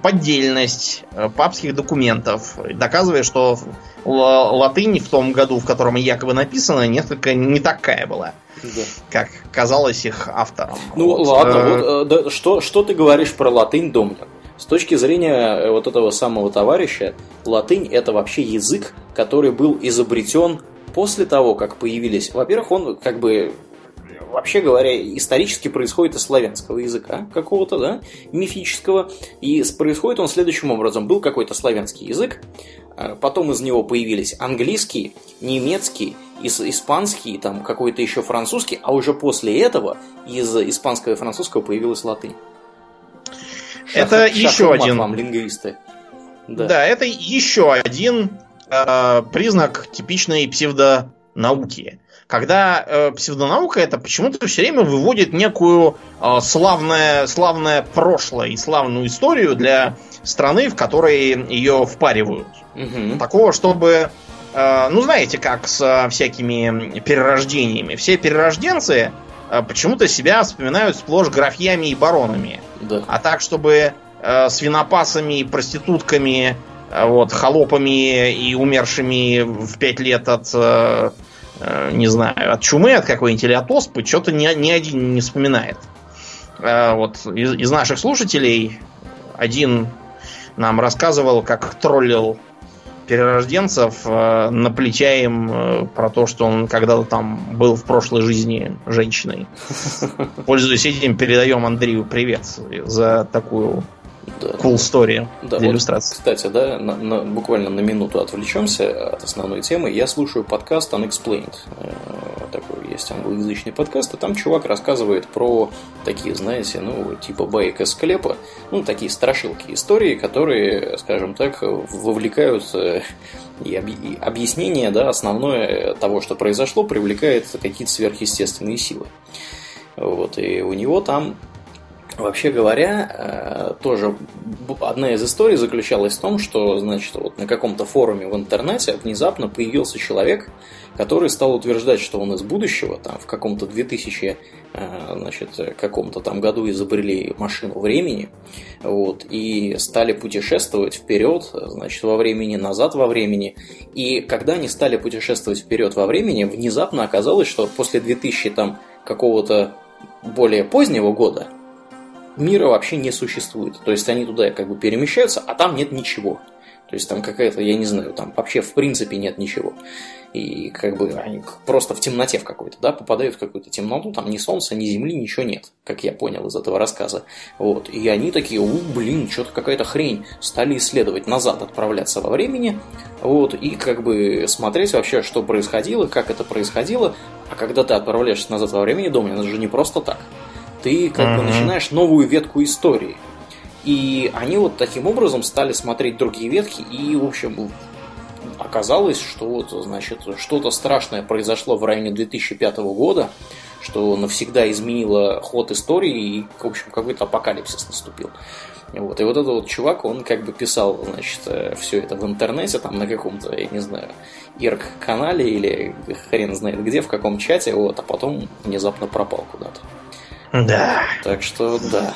поддельность папских документов, доказывая, что латынь в том году, в котором якобы написано, несколько не такая была. Да. Как казалось их авторам. Ну вот. ладно, э, вот, да, что, что ты говоришь про латынь, Домнин? С точки зрения э, вот этого самого товарища, латынь это вообще язык, который был изобретен после того, как появились... Во-первых, он как бы вообще говоря, исторически происходит из славянского языка какого-то, да, мифического. И происходит он следующим образом. Был какой-то славянский язык, а потом из него появились английский, немецкий, испанский, там какой-то еще французский, а уже после этого из испанского и французского появилась латынь. Это шах, еще один. Вам, лингвисты. Да. да, это еще один э, признак типичной псевдонауки. Когда э, псевдонаука это почему-то все время выводит некую э, славное, славное прошлое и славную историю для страны, в которой ее впаривают. Угу. Такого, чтобы э, ну, знаете, как с всякими перерождениями. Все перерожденцы почему-то себя вспоминают сплошь графьями и баронами. Да. А так, чтобы э, свинопасами, проститутками, э, вот, холопами и умершими в пять лет от, э, э, не знаю, от чумы от какой-нибудь или от оспы, что-то ни, ни один не вспоминает. Э, вот из, из наших слушателей один нам рассказывал, как троллил перерожденцев, э, наплетя им э, про то, что он когда-то там был в прошлой жизни женщиной. <laughs> Пользуясь этим, передаем Андрею привет за такую Да. cool story Да, для вот, иллюстрации. Кстати, да, на- на- буквально на минуту отвлечемся от основной темы. Я слушаю подкаст Unexplained. Такой есть англоязычный подкаст, и там чувак рассказывает про такие, знаете, ну, типа баек из склепа, ну, такие страшилки истории, которые, скажем так, вовлекают <laughs> и объяснение, да, основное того, что произошло, привлекает какие-то сверхъестественные силы. Вот, и у него там Вообще говоря, э, тоже одна из историй заключалась в том, что, значит, вот на каком-то форуме в интернете внезапно появился человек, который стал утверждать, что он из будущего, там в каком-то 2000, э, значит, каком-то там году изобрели машину времени, вот, и стали путешествовать вперед, значит, во времени, назад во времени, и когда они стали путешествовать вперед во времени, внезапно оказалось, что после 2000 там какого-то более позднего года, мира вообще не существует. То есть они туда как бы перемещаются, а там нет ничего. То есть там какая-то, я не знаю, там вообще в принципе нет ничего. И как бы они просто в темноте в какой-то, да, попадают в какую-то темноту, там ни солнца, ни земли, ничего нет, как я понял из этого рассказа. Вот. И они такие, у, блин, что-то какая-то хрень. Стали исследовать назад, отправляться во времени, вот, и как бы смотреть вообще, что происходило, как это происходило. А когда ты отправляешься назад во времени, думаю, это же не просто так ты как бы Мгм. начинаешь новую ветку истории. И они вот таким образом стали смотреть другие ветки, и, в общем, оказалось, что вот, значит, что-то страшное произошло в районе 2005 года, что навсегда изменило ход истории, и, в общем, какой-то апокалипсис наступил. Вот. И вот этот вот чувак, он как бы писал, значит, все это в интернете, там на каком-то, я не знаю, Ирк-канале или хрен знает где, в каком чате, вот, а потом внезапно пропал куда-то. Да. Так что, да.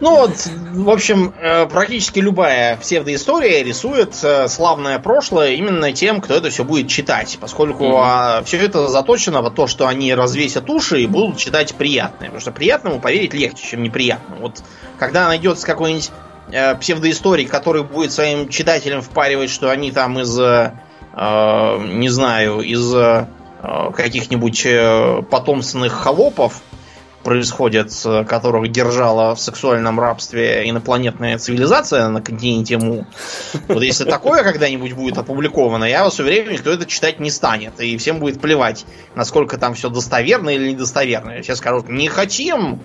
Ну вот, в общем, э, практически любая псевдоистория рисует э, славное прошлое именно тем, кто это все будет читать, поскольку Мгм. все это заточено в то, что они развесят уши и будут читать приятное. Потому что приятному поверить легче, чем неприятному. Вот когда найдется какой-нибудь э, псевдоисторик, который будет своим читателям впаривать, что они там из, э, не знаю, из э, каких-нибудь потомственных холопов, происходят, э, которых держала в сексуальном рабстве инопланетная цивилизация на континенте Му. Вот если такое когда-нибудь будет опубликовано, я вас уверяю, никто это читать не станет. И всем будет плевать, насколько там все достоверно или недостоверно. Все скажут, не хотим,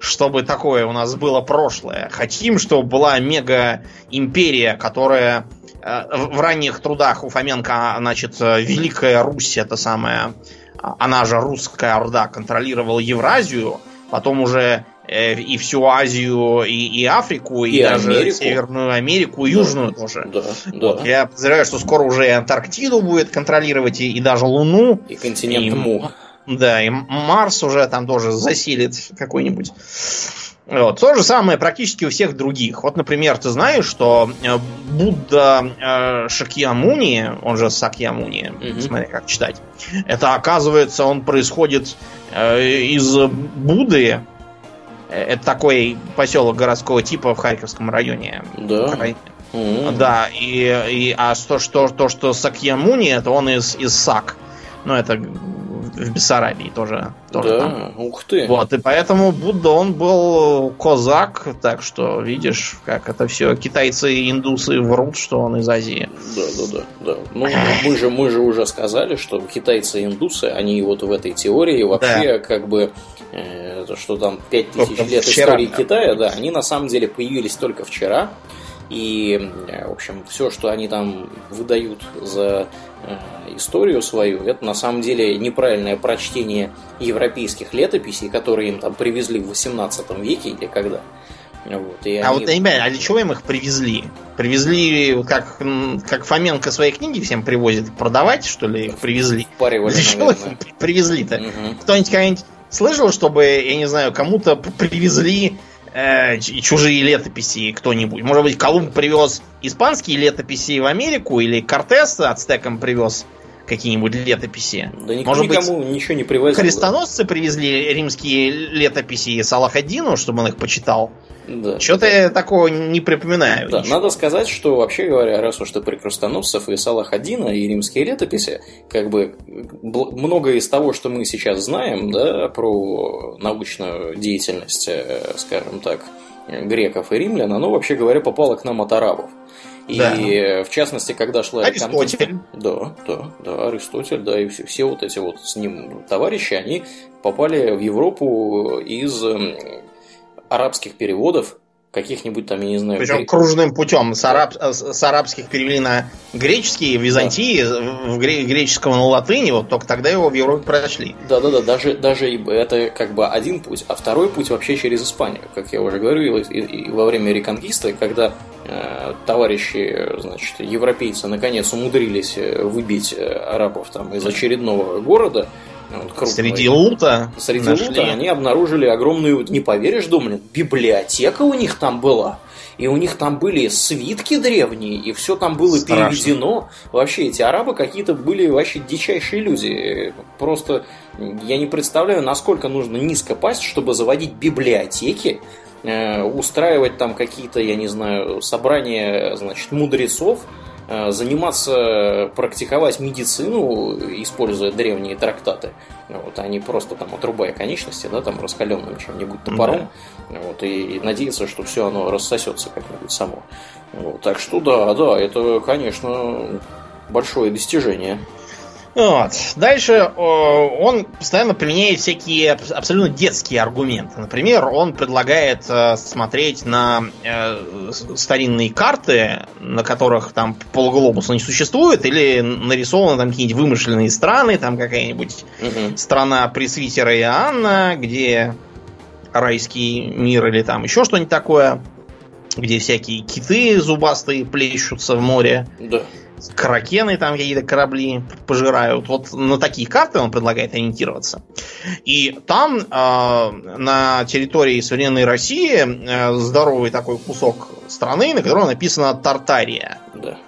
чтобы такое у нас было прошлое. Хотим, чтобы была мега-империя, которая э, в ранних трудах у Фоменко, значит, э, Великая Русь, это самая а, она же русская орда контролировала Евразию, потом уже э, и всю Азию, и, и Африку, и, И даже Америку. Северную Америку, и Южную тоже. Да, да. Я подозреваю, что скоро уже и Антарктиду будет контролировать, и, и даже Луну. И континент И- Му. Да, и Марс уже там тоже заселит какой-нибудь. Вот. То же самое практически у всех других. Вот, например, ты знаешь, что э, Будда э, Шакьямуни, он же Сакьямуни, Мгм. смотри, как читать, это оказывается, он происходит э, из Будды. Это такой поселок городского типа в Харьковском районе. Да. М. Да, и, и а то, что, то, что Сакьямуни, это он из, из Сак. Ну, это в Бессарабии тоже. тоже там. Да, ух ты. Вот, и поэтому Будда, он был козак, так что, видишь, как это все китайцы и индусы врут, что он из Азии. Да, да, да, да. Ну, мы же, мы же уже сказали, что китайцы и индусы, они вот в этой теории вообще как бы, э, то, что там 5000 Только лет вчера, истории да. Китая, да, они на самом деле появились только вчера. И, э, в общем, все, что они там выдают за э, историю свою, это на самом деле неправильное прочтение европейских летописей, которые им там привезли в 18 веке или когда. Вот, и А они- вот, понимаю, а для чего им их привезли? Привезли, как, как Фоменко свои книги всем привозит, продавать, что ли, их привезли? впаривали, Для чего их наверное. при- привезли-то? Мгм. Кто-нибудь какая-нибудь слышал, чтобы, я не знаю, кому-то привезли э, чужие летописи кто-нибудь? Может быть, Колумб привез испанские летописи в Америку или Кортес ацтекам привез какие-нибудь летописи. Да никто Может никому быть, ничего не привозил. Крестоносцы да. привезли римские летописи Салахадину, чтобы он их почитал. Да. Что-то я такого не припоминаю. Да, надо сказать, что вообще говоря, раз уж ты при крестоносцев и Салахадина, и римские летописи, как бы многое из того, что мы сейчас знаем, да, про научную деятельность, э, скажем так, греков и римлян, оно, вообще говоря, попало к нам от арабов. И да. в частности, когда шла Аристотель. Да, да, да, Аристотель, да, и все, все вот эти вот с ним товарищи, они попали в Европу из арабских переводов, каких-нибудь там, я не знаю... Причем грек... кружным путем. С, араб... с арабских перевели на греческий, в Византии, да. в гре... греческого на латыни, вот только тогда его в Европе прошли. Да-да-да, даже, даже это как бы один путь, а второй путь вообще через Испанию, как я уже говорил, и, и во время реконкисты, когда э, товарищи, значит, европейцы наконец умудрились э, выбить э, арабов там из очередного города, вот Среди лута. Среди нашли. лута они обнаружили огромную, не поверишь, Домнин, библиотека у них там была. И у них там были свитки древние, и все там было Страшно. переведено. Вообще, эти арабы какие-то были вообще дичайшие люди. Просто я не представляю, насколько нужно низко пасть, чтобы заводить библиотеки, э, устраивать там какие-то, я не знаю, собрания, значит, мудрецов, заниматься, практиковать медицину, используя древние трактаты, вот, а не просто там отрубая конечности, да, там раскаленным чем-нибудь топором, да. вот, и, и надеяться, что все оно рассосется как-нибудь само. Вот, так что да, да, это, конечно, большое достижение. Вот. Дальше он постоянно применяет всякие абсолютно детские аргументы. Например, он предлагает э, смотреть на э, старинные карты, на которых там полуглобуса не существует, или нарисованы там какие-нибудь вымышленные страны, там какая-нибудь угу. страна пресвитера Иоанна, где райский мир или там еще что-нибудь такое, где всякие киты зубастые плещутся в море. Да кракены там какие-то корабли пожирают. Вот на такие карты он предлагает ориентироваться. И там э, на территории современной России э, здоровый такой кусок страны, на котором написано Тартария. Да.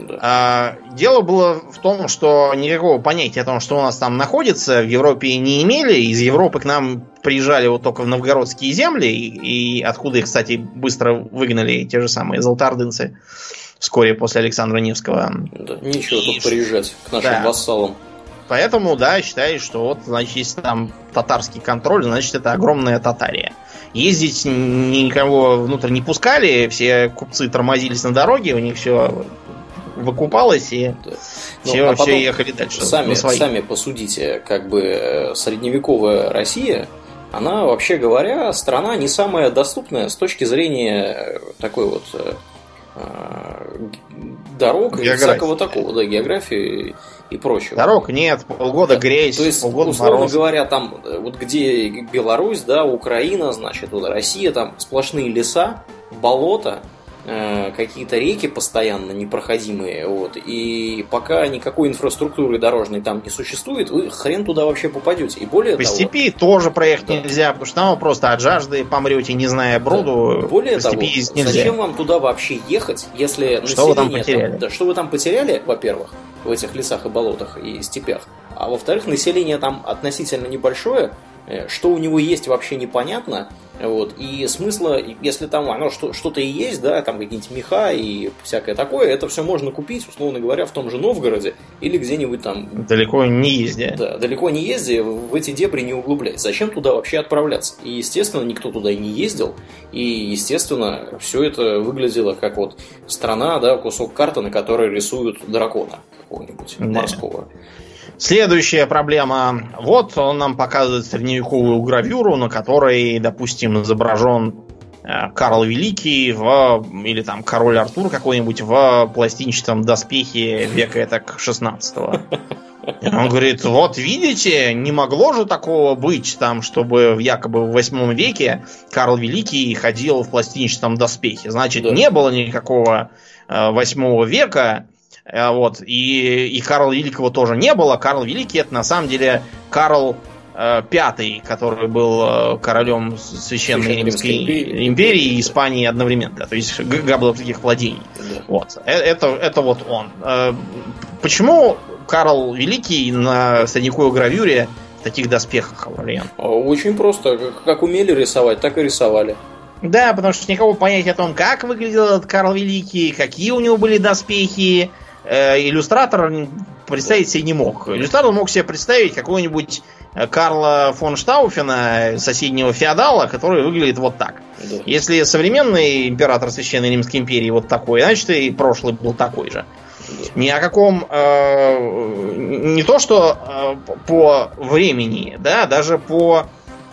Да. А, дело было в том, что никакого понятия о том, что у нас там находится, в Европе не имели. Из Европы к нам приезжали вот только в новгородские земли, и, и откуда их, кстати, быстро выгнали те же самые золотардынцы вскоре после Александра Невского. Да, нечего тут приезжать к нашим да. вассалам. Поэтому, да, считаю, что вот, значит, если там татарский контроль, значит, это огромная Татария. Ездить никого внутрь не пускали, все купцы тормозились на дороге, у них все выкупалось, и да. все, ну, а все ехали дальше. Сами, сами посудите, как бы э, средневековая Россия, она, вообще говоря, страна не самая доступная с точки зрения э, такой вот э, дорог География. и всякого такого, да, географии и прочего. Дорог нет, полгода да. грязь, То есть, полгода условно мороз. говоря, там, вот где Беларусь, да, Украина, значит, вот Россия, там сплошные леса, болота, Э, какие-то реки постоянно непроходимые, вот, и пока никакой инфраструктуры дорожной там не существует, вы хрен туда вообще попадете. И более по того... степи тоже проехать да. нельзя, потому что там вы просто от жажды помрете, не зная броду. Да. Более того, нельзя. зачем вам туда вообще ехать, если что вы там потеряли? Там, да, что вы там потеряли, во-первых, в этих лесах и болотах и степях, а во-вторых, население там относительно небольшое, э, что у него есть вообще непонятно, вот. И смысла, если там оно что-то и есть, да, там какие-нибудь меха и всякое такое, это все можно купить, условно говоря, в том же Новгороде или где-нибудь там... Далеко не ездя. Да, далеко не ездя, в эти дебри не углубляясь. Зачем туда вообще отправляться? И, естественно, никто туда и не ездил, и, естественно, все это выглядело как вот страна, да, кусок карты, на которой рисуют дракона какого-нибудь да. морского. Следующая проблема. Вот он нам показывает средневековую гравюру, на которой, допустим, изображен э, Карл Великий в, или там король Артур какой-нибудь в пластинчатом доспехе века так 16 Он говорит, вот видите, не могло же такого быть, там, чтобы якобы в восьмом веке Карл Великий ходил в пластинчатом доспехе. Значит, да. не было никакого э, восьмого века, вот. И, и Карла Великого тоже не было. Карл Великий это на самом деле Карл э, пятый, который был э, королем Священной, Священной Римской империи, империи и Испании одновременно, то есть габловских владений. Да. Вот. Это, это вот он. Почему Карл Великий на средневековой гравюре в таких доспехах, Аурельян? Очень просто. Как умели рисовать, так и рисовали. Да, потому что никакого понятия о том, как выглядел этот Карл Великий, какие у него были доспехи, э, иллюстратор представить себе не мог. Иллюстратор мог себе представить какого-нибудь э, Карла фон Штауфена, соседнего феодала, который выглядит вот так. Да. Если современный император Священной Римской империи вот такой, значит и прошлый был такой же. Ни о каком... Э, не то, что э, по времени, да, даже по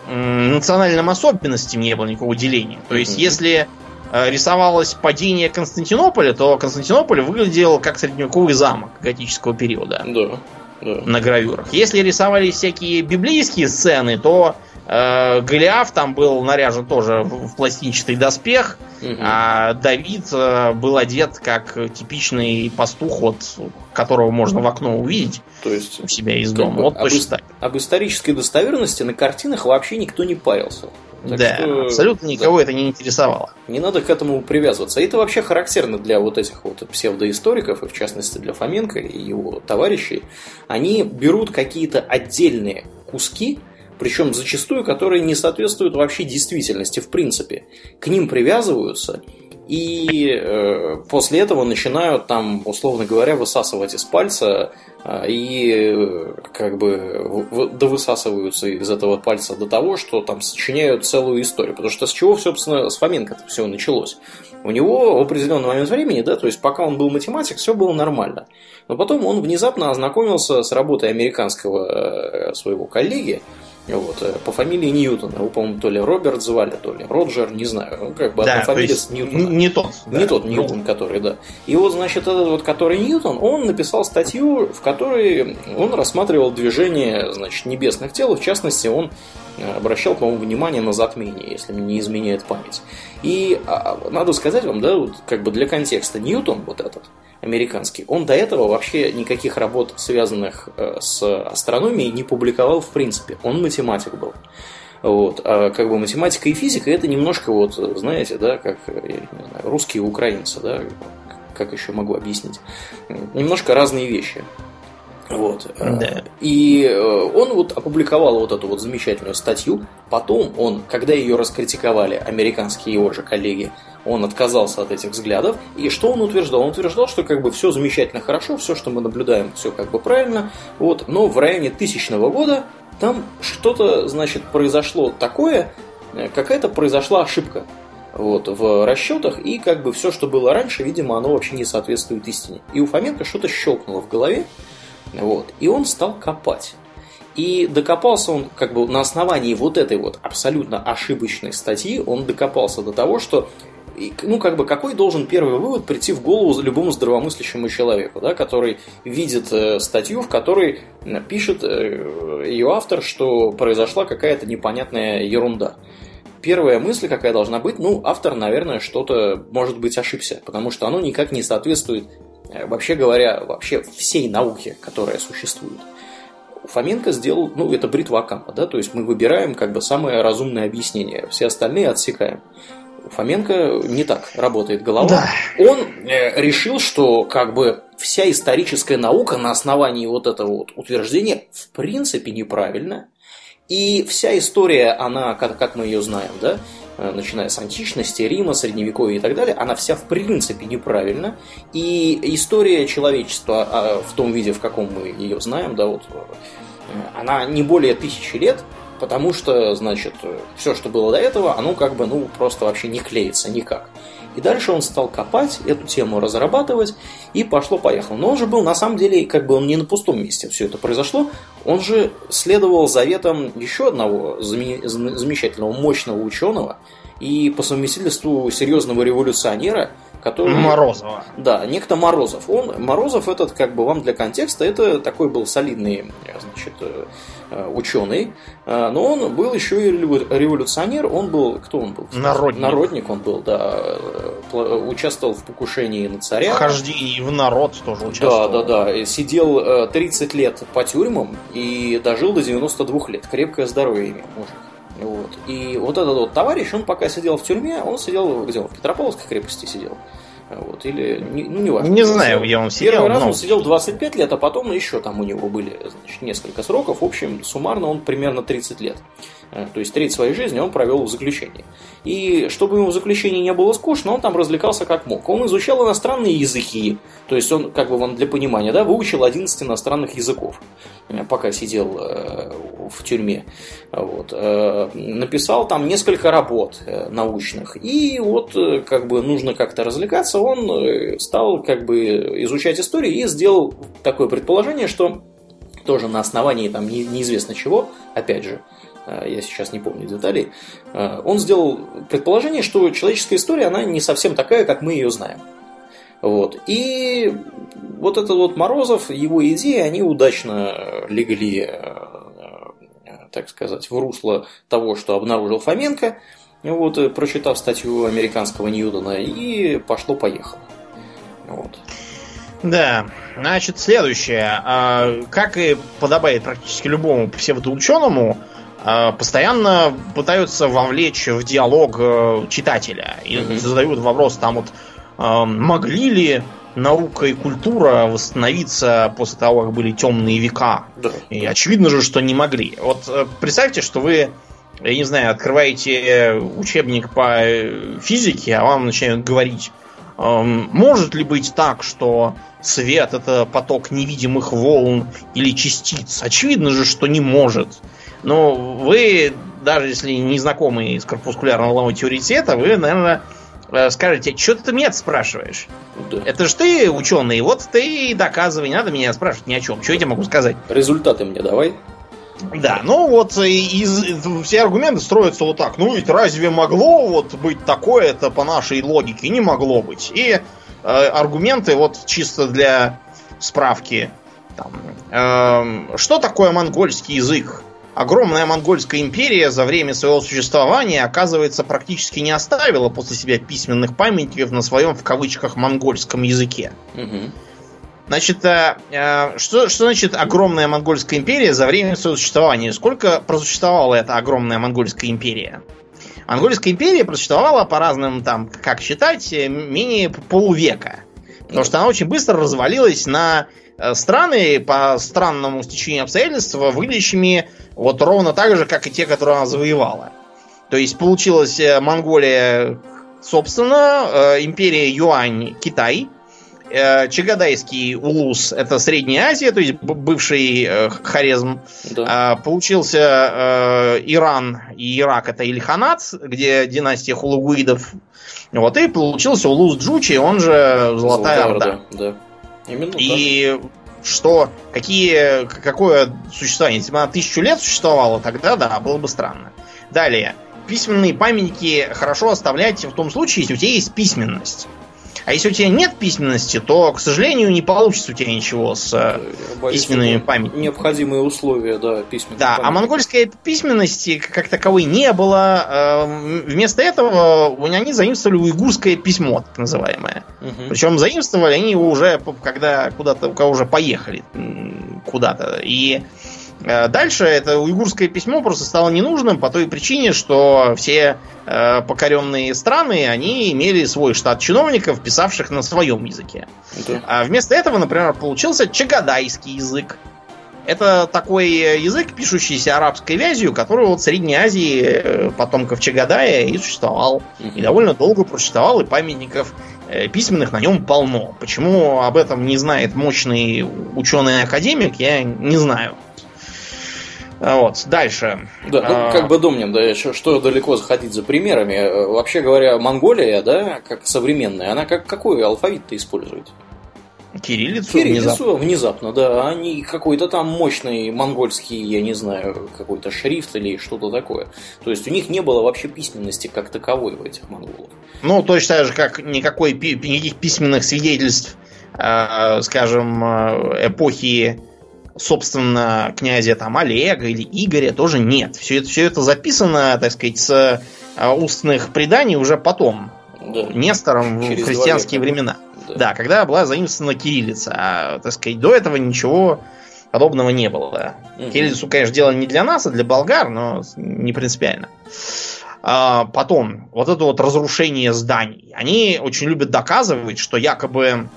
национальным особенностям не было никакого деления. То есть, если э, рисовалось падение Константинополя, то Константинополь выглядел как средневековый замок готического периода. Да, да. На гравюрах. Если рисовались всякие библейские сцены, то Э, Голиаф там был наряжен тоже в пластинчатый доспех, угу. а Давид э, был одет как типичный пастух, вот, которого можно в окно увидеть То есть, у себя из дома. Вот об, точно так. об исторической достоверности на картинах вообще никто не парился. Так да, что, абсолютно никого да. это не интересовало. Не надо к этому привязываться. Это вообще характерно для вот этих вот псевдоисториков, и в частности для Фоменко и его товарищей. Они берут какие-то отдельные куски, причем зачастую, которые не соответствуют вообще действительности в принципе. К ним привязываются и э, после этого начинают там, условно говоря, высасывать из пальца э, и э, как бы в, довысасываются из этого пальца до того, что там сочиняют целую историю. Потому что с чего, собственно, с Фоменко это все началось. У него в определенный момент времени, да, то есть пока он был математик, все было нормально. Но потом он внезапно ознакомился с работой американского э, своего коллеги, вот, э, по фамилии Ньютон. Его, по-моему, то ли Роберт звали, то ли Роджер, не знаю. Ну, как бы да, одна фамилия с Ньютона. Не тот. Не да. тот Ньютон, который, да. И вот, значит, этот вот, который Ньютон, он написал статью, в которой он рассматривал движение, значит, небесных тел. В частности, он э, обращал, по-моему, внимание на затмение, если мне не изменяет память. И а, надо сказать вам, да, вот, как бы для контекста, Ньютон вот этот, американский, он до этого вообще никаких работ, связанных э, с астрономией, не публиковал в принципе. Он математик был. Вот. А как бы математика и физика это немножко вот, знаете, да, как не знаю, русские и украинцы, да, как еще могу объяснить. Немножко разные вещи. Вот. Да. И э, он вот опубликовал вот эту вот замечательную статью. Потом он, когда ее раскритиковали американские его же коллеги, он отказался от этих взглядов. И что он утверждал? Он утверждал, что как бы все замечательно хорошо, все, что мы наблюдаем, все как бы правильно. Вот, но в районе тысячного года там что-то, значит, произошло такое, э, какая-то произошла ошибка вот, в расчетах, и как бы все, что было раньше, видимо, оно вообще не соответствует истине. И у Фоменко что-то щелкнуло в голове, вот, и он стал копать. И докопался он как бы на основании вот этой вот абсолютно ошибочной статьи, он докопался до того, что ну, как бы, какой должен первый вывод прийти в голову любому здравомыслящему человеку, да, который видит э, статью, в которой пишет э, ее автор, что произошла какая-то непонятная ерунда. Первая мысль, какая должна быть, ну, автор, наверное, что-то, может быть, ошибся, потому что оно никак не соответствует, э, вообще говоря, вообще всей науке, которая существует. Фоменко сделал, ну, это бритва Акама, да, то есть мы выбираем как бы самое разумное объяснение, все остальные отсекаем. Фоменко не так работает голова. Да. Он э, решил, что как бы вся историческая наука на основании вот этого вот утверждения в принципе неправильна. И вся история, она, как, как мы ее знаем, да, э, начиная с античности, Рима, Средневековья и так далее, она вся в принципе неправильна. И история человечества а, в том виде, в каком мы ее знаем, да, вот, э, она не более тысячи лет, потому что, значит, все, что было до этого, оно как бы, ну, просто вообще не клеится никак. И дальше он стал копать, эту тему разрабатывать, и пошло-поехало. Но он же был, на самом деле, как бы он не на пустом месте все это произошло, он же следовал заветам еще одного замечательного, мощного ученого и по совместительству серьезного революционера, который... Морозова. Да, некто Морозов. Он, Морозов этот, как бы вам для контекста, это такой был солидный, значит, э, ученый, э, но он был еще и революционер, он был, кто он был? Народник. Народник он был, да, участвовал в покушении на царя. Вхождении в народ тоже участвовал. Да, да, да, сидел 30 лет по тюрьмам и дожил до 92 лет, крепкое здоровье имел мужик. Вот. И вот этот вот товарищ, он пока сидел в тюрьме, он сидел, где он, в Петропавловской крепости сидел. Вот, или, ну, не важно. Не знаю, где он сидел. Первый раз но... он сидел 25 лет, а потом еще там у него были значит, несколько сроков. В общем, суммарно он примерно 30 лет. Э, то есть треть своей жизни он провел в заключении. И чтобы ему в заключении не было скучно, он там развлекался как мог. Он изучал иностранные языки. То есть он, как бы вам для понимания, да, выучил 11 иностранных языков, э, пока сидел э, в тюрьме. Вот. Написал там несколько работ научных. И вот, как бы, нужно как-то развлекаться, он стал, как бы, изучать историю и сделал такое предположение, что тоже на основании там неизвестно чего, опять же, Э, я сейчас не помню деталей, э, он сделал предположение, что человеческая история, она не совсем такая, как мы ее знаем. Вот. И вот этот вот Морозов, его идеи, они удачно легли, э, так сказать, в русло того, что обнаружил Фоменко, вот, прочитав статью американского Ньютона, и пошло-поехало. Вот. Да, значит, следующее. А, как и подобает практически любому псевдоученому, Э, постоянно пытаются вовлечь в диалог э, читателя и mm-hmm. задают вопрос там вот э, могли ли наука и культура восстановиться после того, как были темные века? Да. И очевидно же, что не могли. Вот представьте, что вы, я не знаю, открываете учебник по физике, а вам начинают говорить, может ли быть так, что свет это поток невидимых волн или частиц? Очевидно же, что не может. Но вы, даже если не знакомы с корпускулярно-волновой цвета, вы, наверное, э, скажете, что ты меня спрашиваешь? Да. Это же ты ученый, вот ты и доказывай, не надо меня спрашивать ни о чем. Что я тебе могу сказать? Результаты мне давай. Да, ну вот из, все аргументы строятся вот так. Ну ведь разве могло вот быть такое, это по нашей логике не могло быть. И э, аргументы вот чисто для справки. Там, э, что такое монгольский язык? Огромная монгольская империя за время своего существования, оказывается, практически не оставила после себя письменных памятников на своем, в кавычках, монгольском языке. Угу. Значит, э, что, что значит огромная монгольская империя за время своего существования? Сколько просуществовала эта огромная монгольская империя? Монгольская империя просуществовала по разным, там, как считать, э, менее полувека. Потому что она очень быстро развалилась на страны по странному стечению обстоятельств выглядящими вот ровно так же, как и те, которые она завоевала. То есть получилась э, Монголия, собственно, э, империя Юань, Китай, Чагадайский улус это Средняя Азия, то есть бывший Хорезм. Да. А, получился Иран и Ирак это Ильханат, где династия хулугуидов. Вот и получился улус Джучи, он же Золотая, Золотая Орда. Орда да. Именно и так. что, какие, какое существование? Если бы она тысячу лет существовала, тогда да, было бы странно. Далее. Письменные памятники хорошо оставлять в том случае, если у тебя есть письменность. А если у тебя нет письменности, то, к сожалению, не получится у тебя ничего с э, боюсь, письменными памятниками. Необходимые условия, да, письменной Да, памяти. а монгольской письменности как таковой не было. Эм, вместо этого они заимствовали уйгурское письмо, так называемое. Угу. Причем заимствовали они его уже, когда куда-то, у кого уже поехали куда-то. И Э, дальше это уйгурское письмо просто стало ненужным по той причине, что все э, покоренные страны, они имели свой штат чиновников, писавших на своем языке. Okay. А вместо этого, например, получился чагадайский язык. Это такой язык, пишущийся арабской вязью, который вот в Средней Азии э, потомков Чагадая и существовал. И довольно долго просуществовал, и памятников э, письменных на нем полно. Почему об этом не знает мощный ученый-академик, я не знаю. А вот, дальше. Да, ну, а... как бы думнем, да, что, что далеко заходить за примерами. Э, вообще говоря, Монголия, да, как современная, она как, какой алфавит-то использует? Кириллицу, Кириллицу внезапно. внезапно, да. Они какой-то там мощный монгольский, я не знаю, какой-то шрифт или что-то такое. То есть у них не было вообще письменности как таковой у этих монголов. Ну, точно так же, как никакой, никаких письменных свидетельств, скажем, э, эпохи собственно, князя там Олега или Игоря тоже нет. Все это, все это записано, так сказать, с э, устных преданий уже потом. Да. Нестором Через в христианские времена. Да. да, когда была заимствована кириллица. А, так сказать, до этого ничего подобного не было. Угу. Кириллицу, конечно, делали не для нас, а для болгар, но не принципиально. А, потом, вот это вот разрушение зданий. Они очень любят доказывать, что якобы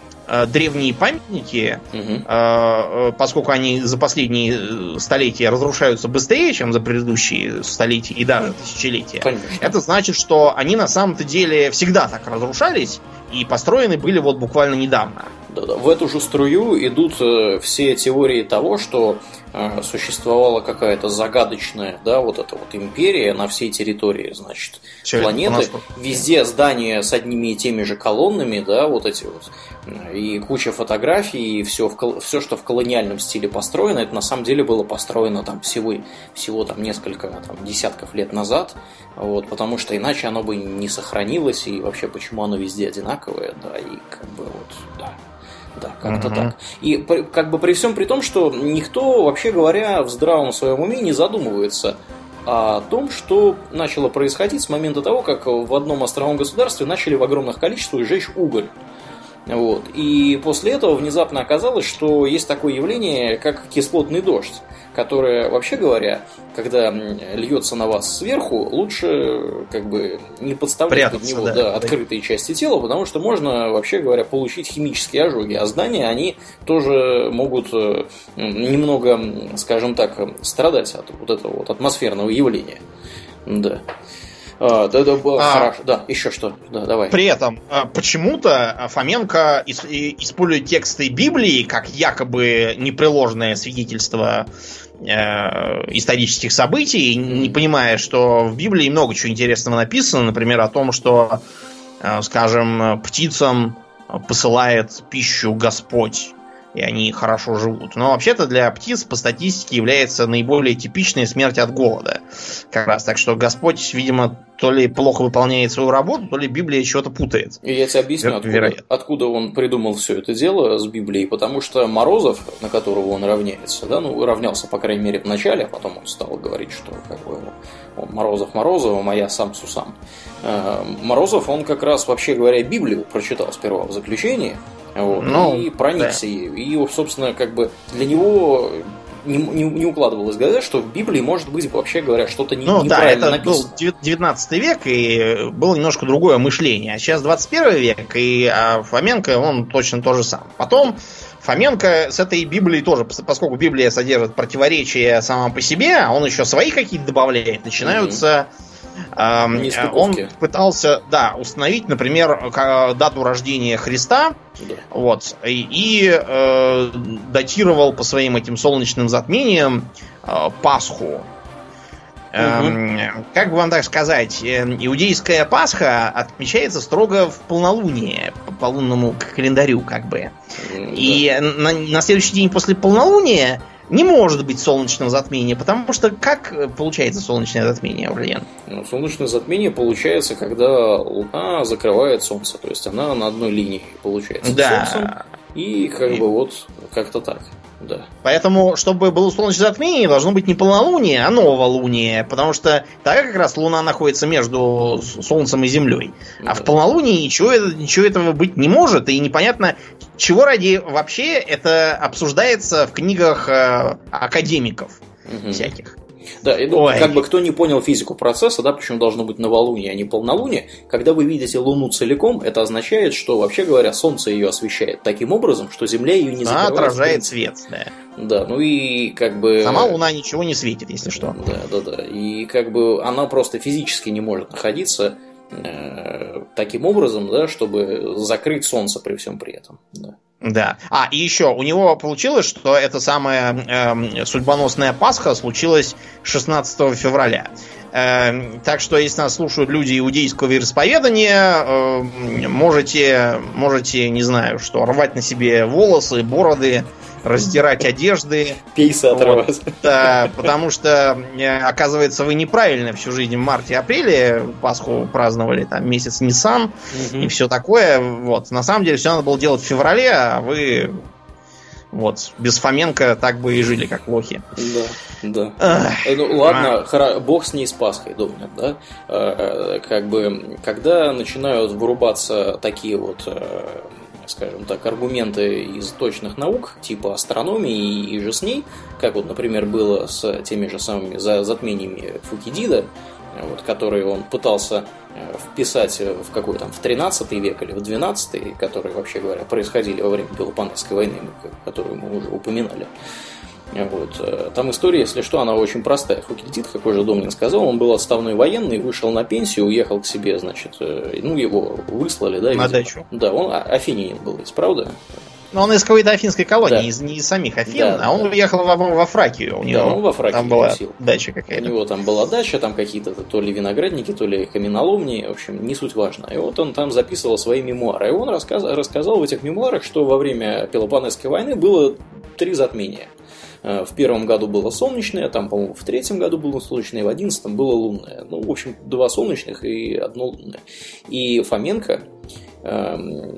древние памятники, угу. поскольку они за последние столетия разрушаются быстрее, чем за предыдущие столетия и даже тысячелетия, Конечно. это значит, что они на самом-то деле всегда так разрушались и построены были вот буквально недавно. Да-да. В эту же струю идут э, все теории того, что э, существовала какая-то загадочная, да, вот эта вот империя на всей территории, значит, все планеты. Везде здания с одними и теми же колоннами, да, вот эти вот. И куча фотографий, и все, в, все, что в колониальном стиле построено, это на самом деле было построено там всего, всего там несколько там, десятков лет назад. Вот, потому что иначе оно бы не сохранилось, и вообще почему оно везде одинаковое, да, и как бы вот, да. Да, как-то угу. так. И как бы при всем при том, что никто, вообще говоря, в здравом своем уме не задумывается о том, что начало происходить с момента того, как в одном островном государстве начали в огромных количествах жечь уголь. Вот. И после этого внезапно оказалось, что есть такое явление, как кислотный дождь которая, вообще говоря, когда льется на вас сверху, лучше как бы не подставлять под него да, да, открытые части тела, потому что можно, вообще говоря, получить химические ожоги. А здания, они тоже могут э, немного, скажем так, страдать от вот этого вот атмосферного явления. Да. А, да, да, а, хорошо. Да, еще что? Да, давай. При этом а, почему-то Фоменко использует тексты Библии как якобы непреложное свидетельство Э, исторических событий, не понимая, что в Библии много чего интересного написано, например, о том, что, э, скажем, птицам посылает пищу Господь и они хорошо живут. Но вообще-то для птиц по статистике является наиболее типичной смерть от голода. Как раз так что Господь, видимо, то ли плохо выполняет свою работу, то ли Библия чего-то путает. И я тебе объясню, откуда, откуда он придумал все это дело с Библией. Потому что Морозов, на которого он равняется, да, ну, равнялся, по крайней мере, в начале, а потом он стал говорить, что как бы, он Морозов Морозова, моя сам Сусам. Э, Морозов, он как раз, вообще говоря, Библию прочитал сперва в заключении, вот, ну, и проникся да. ею. И, собственно, как бы для него не, не, не укладывалось в голове, что в Библии может быть, вообще говоря, что-то не, ну, неправильно да, это написано. был 19 век, и было немножко другое мышление. А сейчас 21 век, и а Фоменко, он точно то же самое. Потом Фоменко с этой Библией тоже, поскольку Библия содержит противоречия сама по себе, а он еще свои какие-то добавляет, начинаются... Mm-hmm он пытался, да, установить, например, дату рождения Христа, да. вот, и, и э, датировал по своим этим солнечным затмениям э, Пасху. Угу. как бы вам так сказать, э, иудейская Пасха отмечается строго в полнолуние, по, по лунному календарю, как бы. Да. И на, на следующий день после полнолуния не может быть солнечного затмения, потому что как э, получается солнечное затмение, Аурлиен? Ну, солнечное затмение получается, когда Луна закрывает Солнце, то есть она на одной линии получается да. с Солнцем, и как бы вот как-то так. Да. Поэтому, чтобы было солнечное затмение, должно быть не полнолуние, а новолуние. Потому что тогда как раз Луна находится между Солнцем и Землей. А в полнолунии ничего, ничего этого быть не может. И непонятно, чего ради вообще это обсуждается в книгах э, академиков угу. всяких. Да, и ну, как бы кто не понял физику процесса, да, почему должно быть новолуние, а не полнолуние, когда вы видите Луну целиком, это означает, что, вообще говоря, Солнце ее освещает таким образом, что Земля ее не закрывает. Она отражает свет, да. Да, ну и как бы... Сама Луна ничего не светит, если что. Да, да, да. И как бы она просто физически не может находиться э, таким образом, да, чтобы закрыть Солнце при всем при этом. Да. Да. А, и еще, у него получилось, что эта самая э, судьбоносная Пасха случилась 16 февраля. Э, так что, если нас слушают люди иудейского вероисповедания, э, можете, можете, не знаю, что, рвать на себе волосы, бороды, раздирать одежды. Пейсы отрывать. Вот, да, потому что, э, оказывается, вы неправильно всю жизнь в марте-апреле Пасху праздновали, там месяц Nissan угу. и все такое. Вот. На самом деле все надо было делать в феврале, а вы вот, без Фоменко так бы и жили, как лохи. Да, да. Ах, ну ладно, а. хора, бог с ней с Пасхой, думаю, да? Э, как бы, когда начинают вырубаться такие вот скажем так, аргументы из точных наук, типа астрономии и же с ней, как вот, например, было с теми же самыми затмениями Фукидида, вот, которые он пытался э, вписать в какой там, в 13 век или в 12, которые, вообще говоря, происходили во время Пелопонесской войны, которую мы уже упоминали. Вот. Э, там история, если что, она очень простая. Фукидид, как уже Домнин сказал, он был отставной военный, вышел на пенсию, уехал к себе, значит, э, ну, его выслали, да? На видимо. дачу. Да, он а, афинянин был ведь, правда? Но он из какой-то афинской колонии, да. из, не из самих Афин, да, а он да. уехал во, во Фракию. У него да, он во Фракию там была сил. дача какая-то. У него там была дача, там какие-то то ли виноградники, то ли каменоломни, в общем, не суть важно. И вот он там записывал свои мемуары. И он рассказ, рассказал в этих мемуарах, что во время Пелопонесской войны было три затмения – Э, в первом году было солнечное, там, по-моему, в третьем году было солнечное, в одиннадцатом было лунное. Ну, в общем, два солнечных и одно лунное. И Фоменко эм,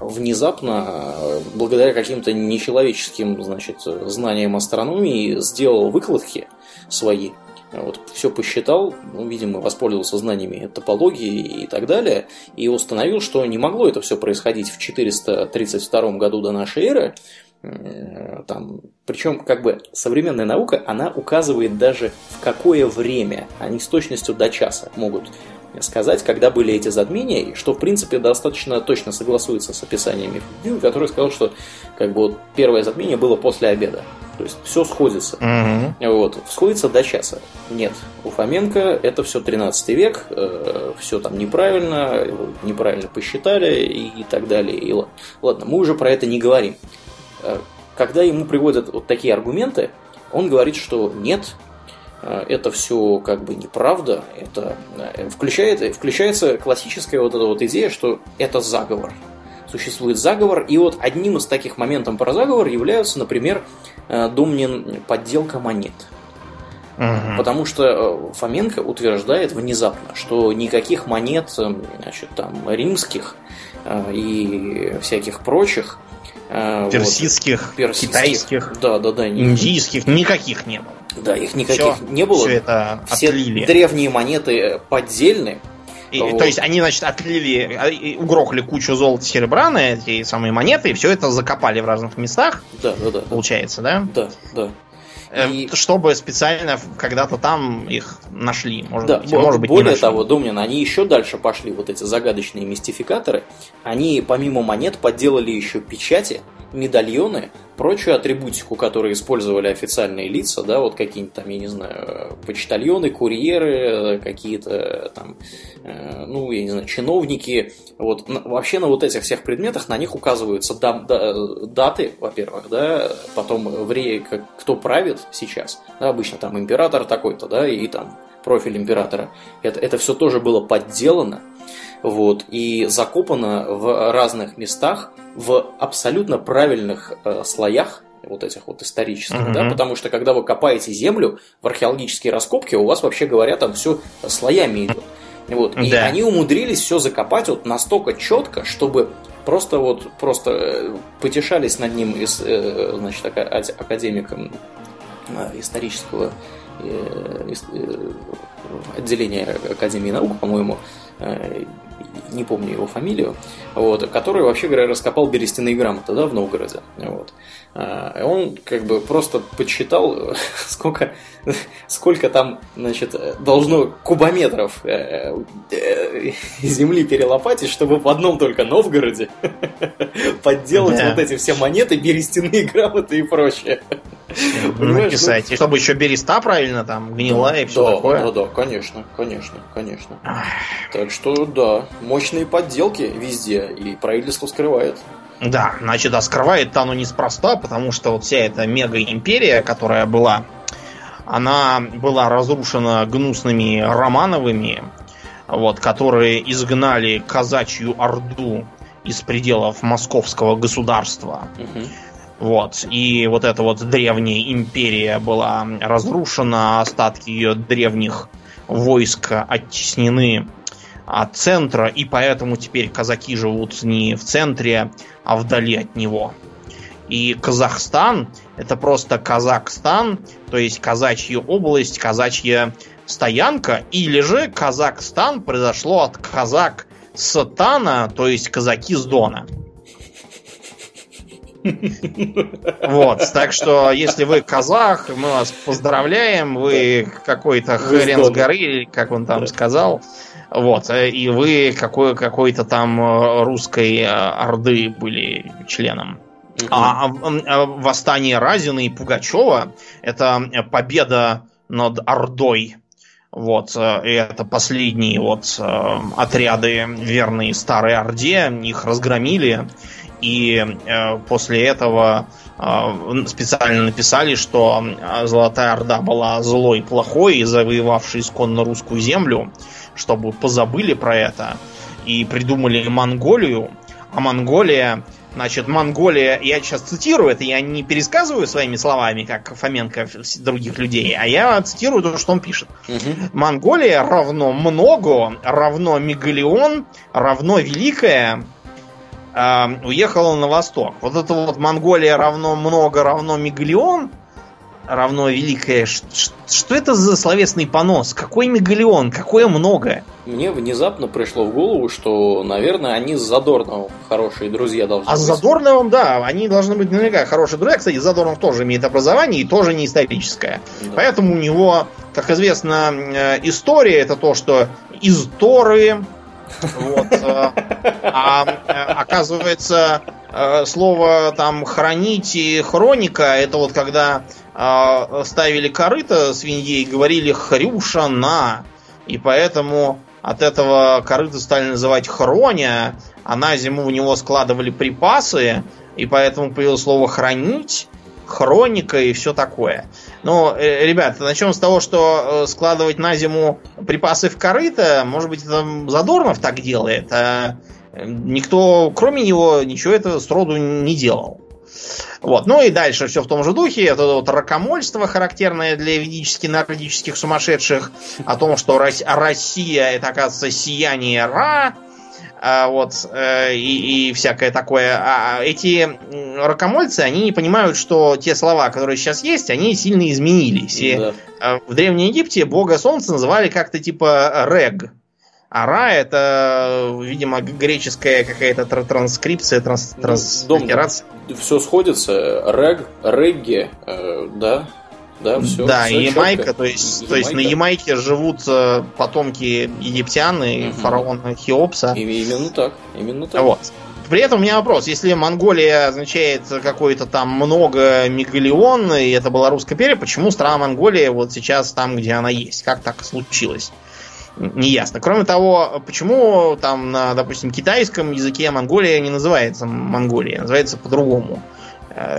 внезапно, благодаря каким-то нечеловеческим значит, знаниям астрономии, сделал выкладки свои, вот, все посчитал, ну, видимо, воспользовался знаниями топологии и так далее, и установил, что не могло это все происходить в 432 году до нашей эры, там, причем как бы современная наука, она указывает даже в какое время, они с точностью до часа могут сказать, когда были эти затмения, что в принципе достаточно точно согласуется с описаниями Фудзима, который сказал, что как бы вот первое затмение было после обеда. То есть все сходится. Угу. Вот, сходится до часа. Нет, у Фоменко это все 13 век, э, все там неправильно, неправильно посчитали и, и так далее. И ладно. мы уже про это не говорим. Э, когда ему приводят вот такие аргументы, он говорит, что нет, это все как бы неправда, это э, включает, включается классическая вот эта вот идея, что это заговор. Существует заговор, и вот одним из таких моментов про заговор являются, например, Домнин подделка монет. Угу. Потому что Фоменко утверждает внезапно, что никаких монет, значит, там, римских и всяких прочих персидских, вот, персидских, китайских, да, да, да, индийских, никаких не было. Да, их никаких все, не было. Все это все отлили. древние монеты поддельны. И, вот. То есть они, значит, отлили, а, угрохали кучу золота серебра на эти самые монеты, и все это закопали в разных местах. Да, да, да. Получается, да? Да, да. Эм, и... Чтобы специально когда-то там их нашли, может да, быть. Может быть более того, Домнин, они еще дальше пошли, вот эти загадочные мистификаторы. Они помимо монет подделали еще печати, медальоны, прочую атрибутику, которую использовали официальные лица, да, вот какие-нибудь там, я не знаю, почтальоны, курьеры, какие-то там, э, ну, я не знаю, чиновники. Вот вообще на вот этих всех предметах на них указываются дам, да, даты, во-первых, да, потом время, кто правит сейчас, да, обычно там император такой-то, да, и там профиль императора. Это, это все тоже было подделано, вот, и закопано в разных местах в абсолютно правильных э, слоях, вот этих вот исторических, uh-huh. да, потому что когда вы копаете землю в археологические раскопки, у вас вообще говоря там все слоями идет. Вот. И да. они умудрились все закопать вот настолько четко, чтобы просто вот просто э, потешались над ним из, э, значит, академиком исторического отделения Академии наук, по-моему, не помню его фамилию, вот, который, вообще говоря, раскопал берестяные грамоты да, в Новгороде. Вот. А, он как бы просто подсчитал, <laughs> сколько, сколько там значит, должно кубометров э, э, земли перелопатить, чтобы в одном только Новгороде <laughs> подделать да. вот эти все монеты, берестяные грамоты и прочее. Написать. Ну... И чтобы еще береста правильно там гнила и все да, такое. Да, да, конечно, конечно, конечно. Так что да, мощные подделки везде, и правительство скрывает. Да, значит, а скрывает-то оно неспроста, потому что вот вся эта мега-империя, которая была, она была разрушена гнусными Романовыми, вот, которые изгнали казачью орду из пределов московского государства. Мгм. Вот. И вот эта вот древняя империя была разрушена, остатки ее древних войск оттеснены от центра, и поэтому теперь казаки живут не в центре, а вдали от него. И Казахстан это просто Казахстан, то есть казачья область, казачья стоянка, или же Казахстан произошло от казак Сатана, то есть казаки с Дона. Вот, так что, если вы казах, мы вас поздравляем, вы какой-то хрен с горы, как он там сказал. Вот, э, и вы какой, какой-то там э, русской э, орды были членом. А, а, а, восстание Разина и Пугачева это победа над Ордой. Вот, и это последние вот отряды верные Старой Орде, их разгромили, и э, после этого э, специально написали, что э, Золотая Орда была злой, плохой, и завоевавшей исконно русскую землю, чтобы позабыли про это, и придумали Монголию, а Монголия Значит, Монголия, я сейчас цитирую это, я не пересказываю своими словами, как Фоменко других людей, а я цитирую то, что он пишет. Мгм. Монголия равно много, равно мегалион, равно великая, а, уехала на восток. Вот это вот Монголия равно много, равно мегалион, равно великая. Ш- Что это за словесный понос? Какой мегалион? Какое много? Мне внезапно пришло в голову, что, наверное, они с Задорновым хорошие друзья должны А с быть. Задорновым, да, они должны быть наверняка хорошие друзья. Кстати, Задорнов тоже имеет образование и тоже не историческое. Да. Поэтому у него, как известно, э, история это то, что из Торы. Вот, э, а э, оказывается, э, слово там хранить и хроника это вот когда ставили корыто свиньей, говорили хрюша на. И поэтому от этого корыта стали называть хроня, а на зиму в него складывали припасы, и поэтому появилось слово хранить, хроника и все такое. Но, э, ребят, начнем с того, что э, складывать на зиму припасы в корыто, может быть, это Задорнов так делает, а э, никто, кроме него, ничего этого сроду не делал. Вот. Ну и дальше все в том же духе. Это вот ракомольство, характерное для ведически-нордических сумасшедших, о том, что Рос- Россия это, оказывается, сияние Ра, а, вот, э, и, и всякое такое. А эти м, ракомольцы, они не понимают, что те слова, которые сейчас есть, они сильно изменились. И Да. э, в Древнем Египте бога солнца называли как-то типа Рег. А Ра это, видимо, греческая какая-то тр- транскрипция, транс, Ну, транслитерация. Все сходится. Рег, регги, э, да. Да, все. да, и Ямайка, то есть, то есть на Ямайке живут э, потомки египтян и Мгм. фараона Хеопса. Именно так. Именно так. Вот. При этом у меня вопрос. Если Монголия означает какой-то там много мегалион, и это была русская империя, почему страна Монголия вот сейчас там, где она есть? Как так случилось? Неясно. Кроме того, почему там на, допустим, китайском языке Монголия не называется Монголия, а называется по-другому?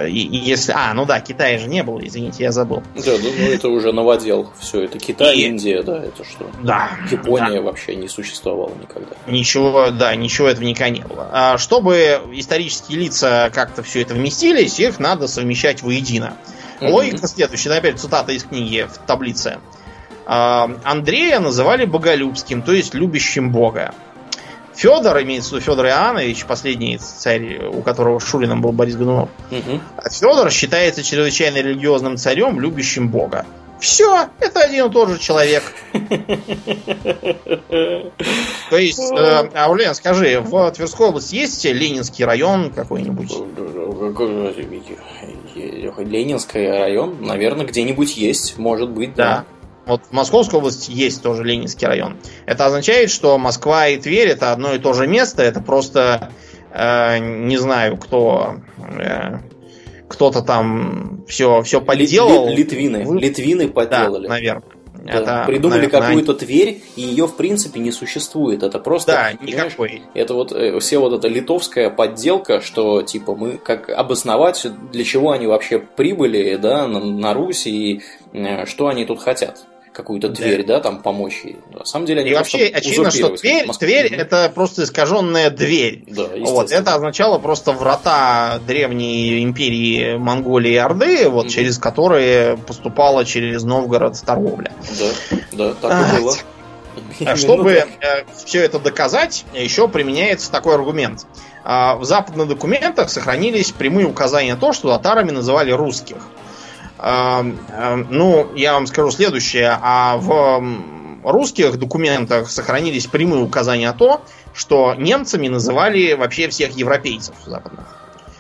И, и если... А, ну да, Китая же не было, извините, я забыл. Да, ну, ну, это уже новодел. Все, это Китай, И- Индия, да, это что? Да. Япония вообще не существовала никогда. Ничего, да, ничего этого никогда не было. А чтобы исторические лица как-то все это вместились, их надо совмещать воедино. Мгм. Логика следующая, опять цитата из книги в таблице. А, Андрея называли боголюбским, то есть любящим Бога. Федор, имеется в виду Федор Иоаннович, последний царь, у которого Шулином был Борис Годунов. Мгм. Федор считается чрезвычайно религиозным царем, любящим Бога. Все, это один и тот же человек. То есть, э, Аурлен, скажи, в Тверской области есть Ленинский район какой-нибудь? Ленинский район, наверное, где-нибудь есть, может быть, Да. Вот в Московской области есть тоже Ленинский район. Это означает, что Москва и Тверь это одно и то же место. Это просто э, не знаю, кто э, кто-то там все все подделал. ли- Литвины. Вы- Литвины Да, подделали. наверное. Да. Это, Придумали наверное, какую-то Тверь, и ее в принципе не существует. Это просто. Да, никакой. Это вот э, все вот эта литовская подделка, что типа мы как обосновать, для чего они вообще прибыли, да, на, на Русь и э, что они тут хотят какую-то дверь, да. да, там помочь ей. На самом деле они И вообще очевидно, что Тверь, Тверь это просто искаженная дверь. Да, вот, это означало просто врата древней империи Монголии и Орды, вот, mm-hmm. через которые поступала через Новгород торговля. Да, да, так и было. А чтобы э, все это доказать, еще применяется такой аргумент. А, в западных документах сохранились прямые указания на то, что татарами называли русских. Ну, я вам скажу следующее. А в русских документах сохранились прямые указания о том, что немцами называли вообще всех европейцев западных.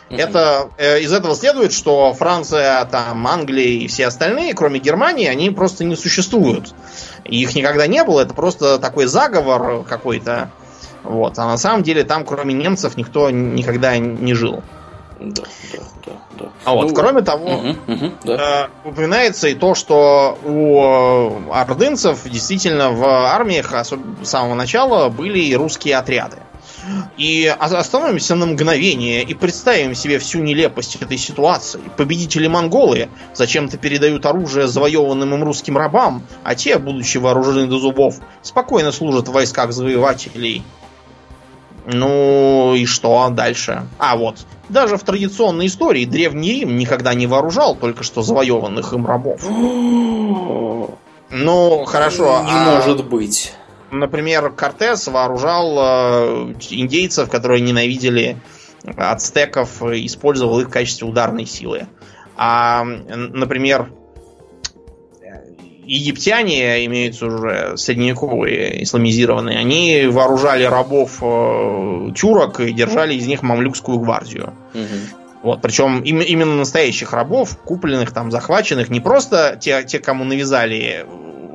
Это, э, из этого следует, что Франция, там, Англия и все остальные, кроме Германии, они просто не существуют. Их никогда не было, это просто такой заговор какой-то. Вот. А на самом деле там, кроме немцев, никто никогда не жил. Да, да, да, да. А вот, ну, кроме того, угу, угу, да. э, упоминается и то, что у ордынцев действительно в армиях с самого начала были и русские отряды. И остановимся на мгновение и представим себе всю нелепость этой ситуации. Победители монголы зачем-то передают оружие завоеванным им русским рабам, а те, будучи вооружены до зубов, спокойно служат в войсках завоевателей ну и что дальше? А вот, даже в традиционной истории Древний Рим никогда не вооружал только что завоеванных им рабов. ну, хорошо. Не а, может быть. Например, Кортес вооружал э, индейцев, которые ненавидели ацтеков, использовал их в качестве ударной силы. А, например, египтяне, имеются уже средневековые исламизированные, они вооружали рабов э, тюрок и держали из них мамлюкскую гвардию. Угу. Вот, причем им, именно настоящих рабов, купленных там, захваченных, не просто те, те, кому навязали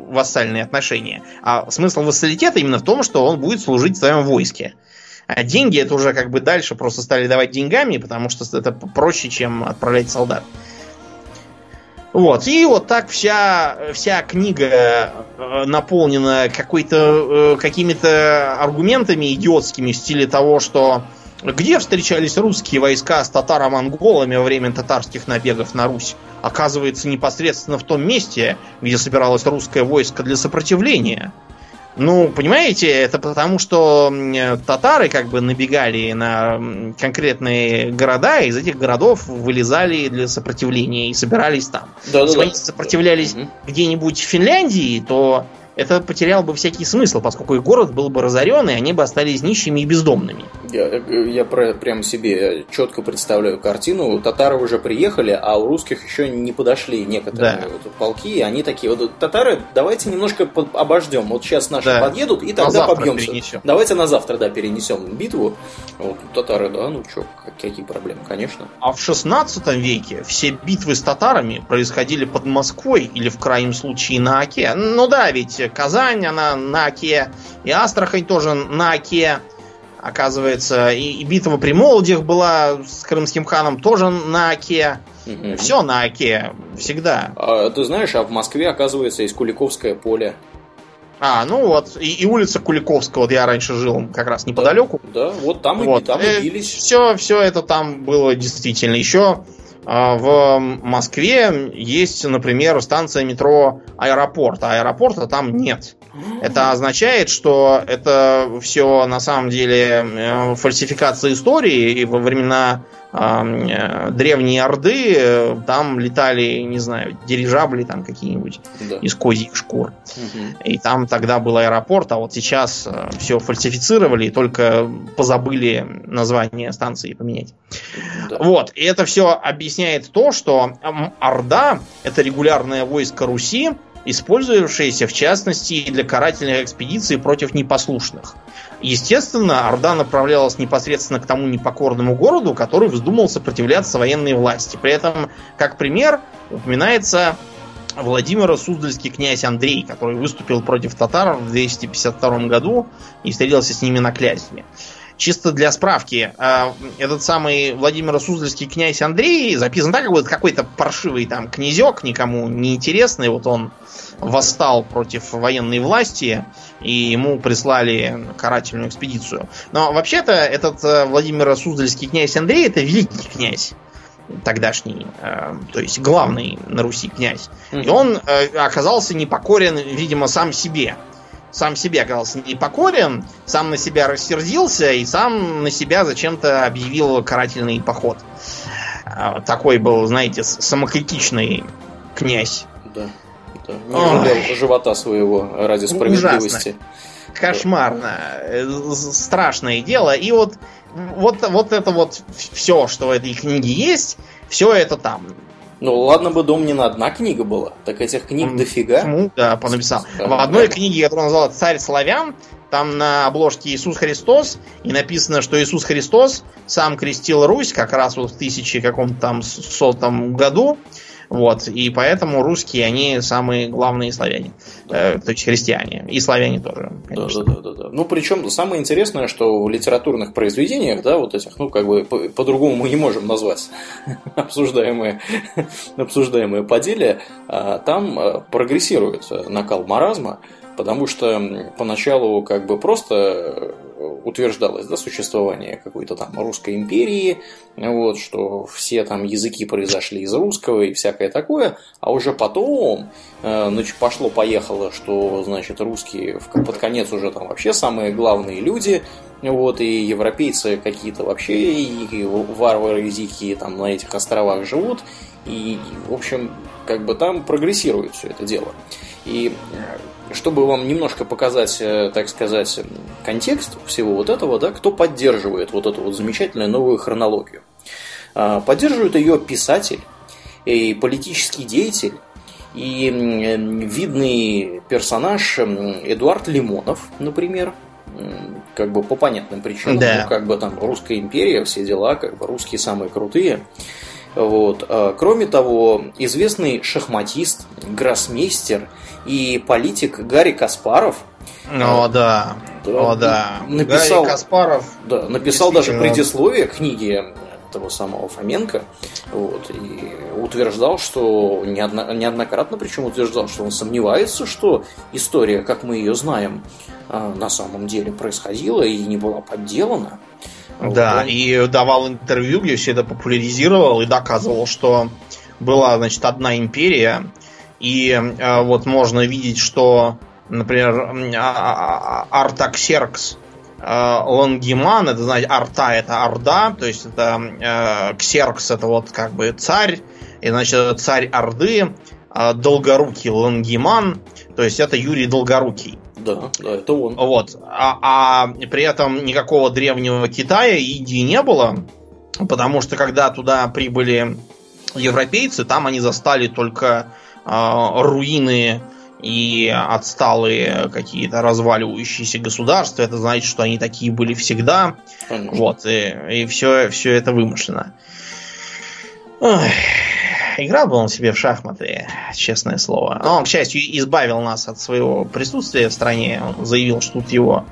вассальные отношения, а смысл вассалитета именно в том, что он будет служить в своем войске. А деньги это уже как бы дальше просто стали давать деньгами, потому что это проще, чем отправлять солдат. Вот. И вот так вся, вся книга э, наполнена какой-то, э, какими-то аргументами идиотскими в стиле того, что где встречались русские войска с татаро-монголами во время татарских набегов на Русь? Оказывается, непосредственно в том месте, где собиралось русское войско для сопротивления – ну, понимаете, это потому, что татары как бы набегали на конкретные города, и из этих городов вылезали для сопротивления и собирались там. Да, Если да, они сопротивлялись угу. где-нибудь в Финляндии, то это потерял бы всякий смысл, поскольку их город был бы разорен, и они бы остались нищими и бездомными. Я, я про, прям себе четко представляю картину. Татары уже приехали, а у русских еще не подошли некоторые да. вот, полки, и они такие, вот татары, давайте немножко обождем. Вот сейчас наши да. подъедут, и тогда побьемся. Перенесем. Давайте на завтра, да, перенесем битву. Вот татары, да, ну что, какие проблемы, конечно. А в 16 веке все битвы с татарами происходили под Москвой или в крайнем случае на Оке. Ну да, ведь Казань, она на Оке, и Астрахань тоже на Оке, оказывается. И, и битва при Молодях была с крымским ханом тоже на Оке. Угу. Все на Оке, всегда. А, ты знаешь, а в Москве, оказывается, есть Куликовское поле. А, ну вот, и, и улица Куликовского, вот я раньше жил как раз неподалеку. Да, да вот там вот. и там и бились. Все, все это там было действительно. Еще в Москве есть, например, станция метро Аэропорт, а аэропорта там нет. Это означает, что это все на самом деле э, фальсификация истории, и во времена э, древней Орды э, там летали, не знаю, дирижабли там какие-нибудь да. из козьих шкур. Угу. И там тогда был аэропорт, а вот сейчас э, все фальсифицировали и только позабыли название станции поменять. Да. Вот. И это все объясняет то, что Орда это регулярное войско Руси, использовавшееся в частности для карательных экспедиций против непослушных. Естественно, Орда направлялась непосредственно к тому непокорному городу, который вздумал сопротивляться военной власти. При этом, как пример, упоминается Владимира Суздальский князь Андрей, который выступил против татар в 252 году и встретился с ними на клязьме. Чисто для справки, э, этот самый Владимир Суздальский князь Андрей записан так, как вот какой-то паршивый там князек, никому не интересный. Вот он восстал против военной власти, и ему прислали карательную экспедицию. Но вообще-то этот э, Владимир Суздальский князь Андрей это великий князь тогдашний, э, то есть главный на Руси князь. И он э, оказался непокорен, видимо, сам себе. Сам себе оказался непокорен, сам на себя рассердился и сам на себя зачем-то объявил карательный поход. Э, такой был, знаете, самокритичный князь. Да. да. Не жалел живота своего ради справедливости. Ужасно. Кошмарно. Э, Страшное дело. И вот вот, вот это вот все, что в этой книге есть, все это там. Ну ладно бы дом не на одна книга была, так этих книг Он, дофига. Почему? Да, понаписал. В одной книге, которую назвала «Царь славян», там на обложке Иисус Христос, и написано, что Иисус Христос сам крестил Русь как раз вот в тысячи каком-то там сотом году. Вот, и поэтому русские, они самые главные славяне. Э, то есть христиане. И славяне тоже. Да, да, да, да. Ну, причем самое интересное, что в литературных произведениях, да, вот этих, ну, как бы по-другому мы не можем назвать <laughs> обсуждаемые, <laughs> обсуждаемые по деле, а там э, прогрессирует накал маразма, потому что поначалу как бы просто утверждалось да, существование какой-то там русской империи, вот, что все там языки произошли из русского и всякое такое, а уже потом э, пошло-поехало, что значит русские под конец уже там вообще самые главные люди, вот, и европейцы какие-то вообще, и варвары языки там на этих островах живут, и, в общем, как бы там прогрессирует все это дело. И чтобы вам немножко показать, э, так сказать, контекст всего вот этого, да, кто поддерживает вот эту вот замечательную новую хронологию. А, поддерживает ее писатель и политический деятель, и видный персонаж Эдуард Лимонов, например, как бы по понятным причинам, да. ну, как бы там русская империя, все дела, как бы русские самые крутые. Вот. А, кроме того, известный шахматист, гроссмейстер и политик Гарри Каспаров. О, да. О, да. Написал, Гарри Каспаров. Да, написал даже предисловие книги того самого Фоменко. Вот, и утверждал, что неодно, неоднократно причем утверждал, что он сомневается, что история, как мы ее знаем, а, на самом деле происходила и не была подделана. Да, и давал интервью, где все это популяризировал и доказывал, что была, значит, одна империя, и э, вот можно видеть, что, например, а, а, Артаксеркс э, Лангиман, это, знаете, Арта это Орда, то есть это э, Ксеркс это вот как бы царь, и, значит, царь Орды, э, Долгорукий Лангиман, то есть это Юрий Долгорукий. Да, да, это он. Вот. А, а при этом никакого древнего Китая Индии не было, потому что когда туда прибыли европейцы, там они застали только э, руины и отсталые какие-то разваливающиеся государства. Это значит, что они такие были всегда. Конечно. Вот, и, и все, все это вымышленно. Ой. Играл бы он себе в шахматы, честное слово. Но он, к счастью, избавил нас от своего присутствия в стране. Он заявил, что тут его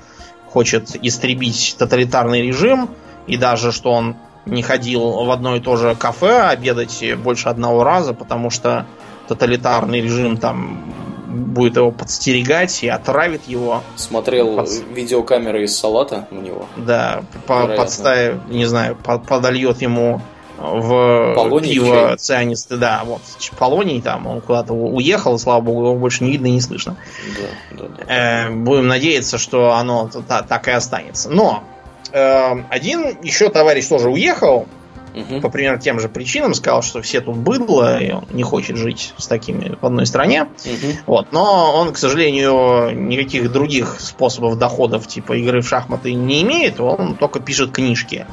хочет истребить тоталитарный режим. И даже, что он не ходил в одно и то же кафе обедать больше одного раза, потому что тоталитарный режим там будет его подстерегать и отравит его. Смотрел под... видеокамеры из салата у него. Да, по подставив, не знаю, под подольет ему в Полоний пиво чай. цианисты, да, вот Полоний там, он куда-то уехал, слава богу, его больше не видно и не слышно. Да, да, да. Э, будем надеяться, что оно так и останется. Но э, один еще товарищ тоже уехал, угу. по примерно тем же причинам, сказал, что все тут быдло, и он не хочет жить с такими в одной стране. Угу. Вот. Но он, к сожалению, никаких других способов доходов, типа игры в шахматы, не имеет, он только пишет книжки.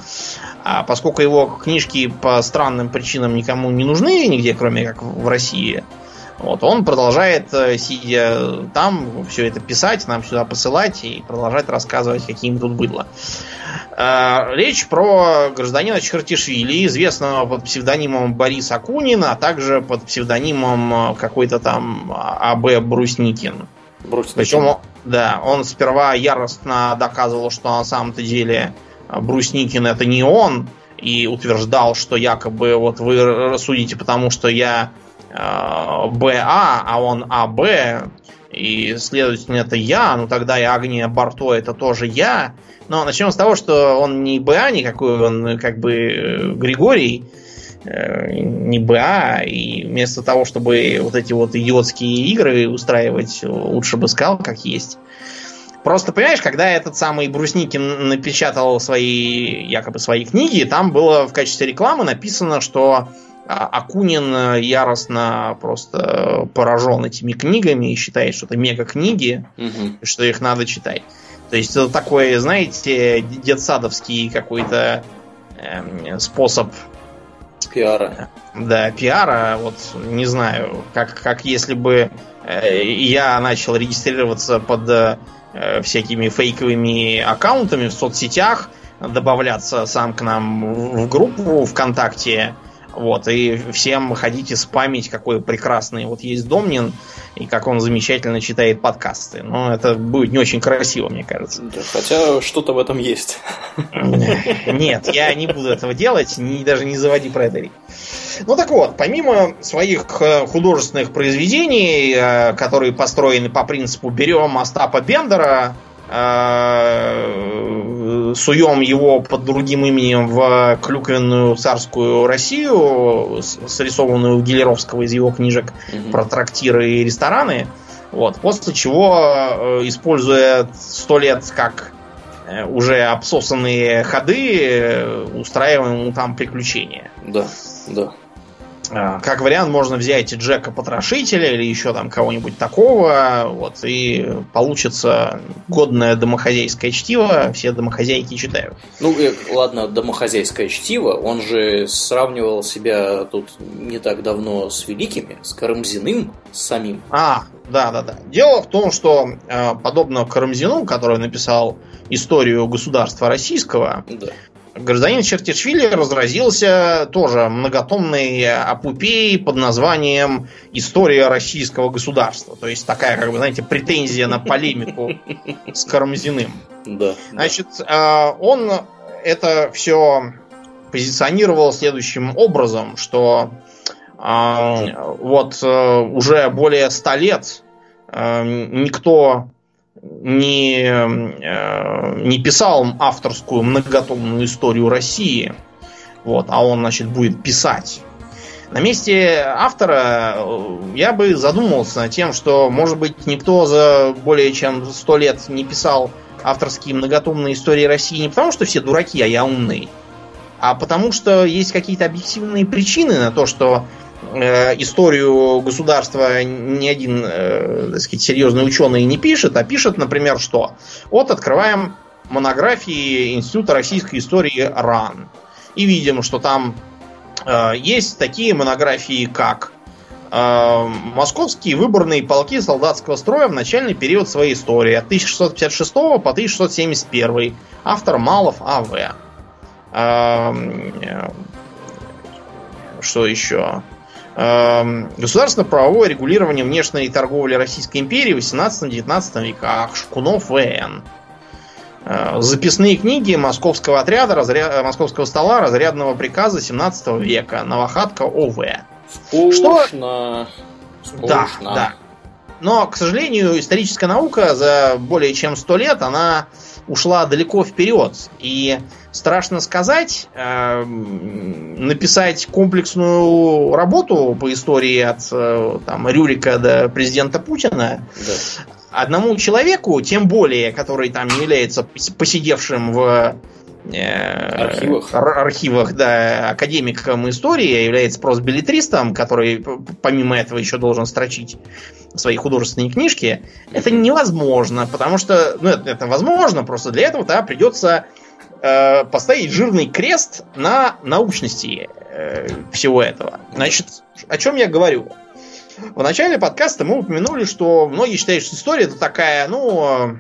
А поскольку его книжки по странным причинам никому не нужны нигде, кроме как в России, вот, он продолжает, э, сидя там, все это писать, нам сюда посылать и продолжать рассказывать, каким тут было. А, речь про гражданина Чертишвили, известного под псевдонимом Борис Акунин, а также под псевдонимом э, какой-то там А.Б. Брусникин. Брусникин. Причем, да, он сперва яростно доказывал, что на самом-то деле Брусникин это не он, и утверждал, что якобы вот вы рассудите, потому что я э, БА, а он АБ, и, следовательно, это я, ну тогда и Агния Барто это тоже я. Но начнем с того, что он не БА никакой, он как бы э, Григорий, э, не БА, и вместо того, чтобы вот эти вот идиотские игры устраивать, лучше бы сказал, как есть. Просто, понимаешь, когда этот самый Брусникин напечатал свои, якобы свои книги, там было в качестве рекламы написано, что а, Акунин яростно просто поражен этими книгами и считает, что это мега-книги, угу. что их надо читать. То есть это такой, знаете, детсадовский какой-то э, способ пиара. Да, пиара. Вот не знаю, как, как если бы э, я начал регистрироваться под э, Э, всякими фейковыми аккаунтами в соцсетях, добавляться сам к нам в группу ВКонтакте, вот, и всем ходите спамить, какой прекрасный вот есть Домнин, и как он замечательно читает подкасты. Но это будет не очень красиво, мне кажется. Да, хотя что-то в этом есть. <laughs> Нет, я не буду этого делать, не, даже не заводи про это речь. Ну так вот, помимо своих э, художественных произведений, э, которые построены по принципу берем Остапа Бендера, суем его под другим именем в клюквенную царскую Россию, срисованную Гелеровского из его книжек угу. про трактиры и рестораны. Вот, после чего, используя сто лет как уже обсосанные ходы, устраиваем ему там приключения. Да, да. А, как вариант, можно взять Джека Потрошителя или еще там кого-нибудь такого, вот, и получится годное домохозяйское чтиво, все домохозяйки читают. Ну, и, ладно, домохозяйское чтиво, он же сравнивал себя тут не так давно с великими, с Карамзиным самим. А, да-да-да. Дело в том, что э, подобно Карамзину, который написал историю государства российского, да гражданин Чертишвили разразился тоже многотомной апупеей под названием «История российского государства». То есть такая, как бы, знаете, претензия на полемику с Карамзиным. Да. Значит, а, он это все позиционировал следующим образом, что а, вот э, уже более ста лет э, никто не, э, не писал авторскую многотомную историю России, вот, а он, значит, будет писать. На месте автора э, я бы задумался над тем, что, может быть, никто за более чем сто лет не писал авторские многотомные истории России не потому, что все дураки, а я умный, а потому что есть какие-то объективные причины на то, что историю государства ни один, э, так сказать, серьезный ученый не пишет, а пишет, например, что? Вот открываем монографии Института российской истории РАН. И видим, что там э, есть такие монографии, как э, Московские выборные полки солдатского строя в начальный период своей истории от 1656 по 1671. Автор Малов А.В. Э, э, что еще? Эм, государственно-правовое регулирование внешней торговли Российской империи в 18-19 веках. Шкунов В.Н. Э, записные книги московского отряда, разря... московского стола, разрядного приказа 17 века. Новохатка О.В. Скучно. Что... Скучно. Да, да. Но, к сожалению, историческая наука за более чем сто лет, она ушла далеко вперед. И страшно сказать, э, написать комплексную работу по истории от э, там, Рюрика до президента Путина да. одному человеку, тем более, который там не является посидевшим в э, архивах. архивах, да, академиком истории, а является просто билетристом, который помимо этого еще должен строчить свои художественные книжки, это невозможно, потому что, ну, это, это возможно, просто для этого да, придется э, поставить жирный крест на научности э, всего этого. Значит, о чем я говорю? В начале подкаста мы упомянули, что многие считают, что история это такая, ну,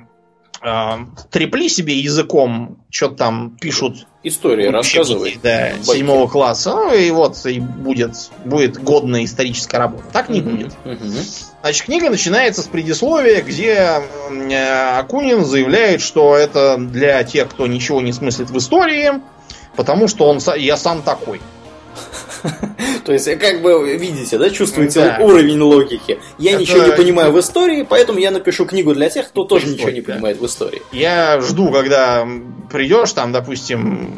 э, трепли себе языком, что-то там пишут. Истории рассказывай. Да, седьмого класса. Ну и вот и будет, будет годная историческая работа. Так не Мгм, будет. мгм. Значит, книга начинается с предисловия, где э, Акунин заявляет, что это для тех, кто ничего не смыслит в истории, потому что он, я сам такой. <laughs> То есть, как бы, видите, да, чувствуете Да. уровень логики. Я Это- ничего не понимаю в истории, поэтому я напишу книгу для тех, кто тоже ничего не понимает в истории. Я жду, когда придешь, там, допустим,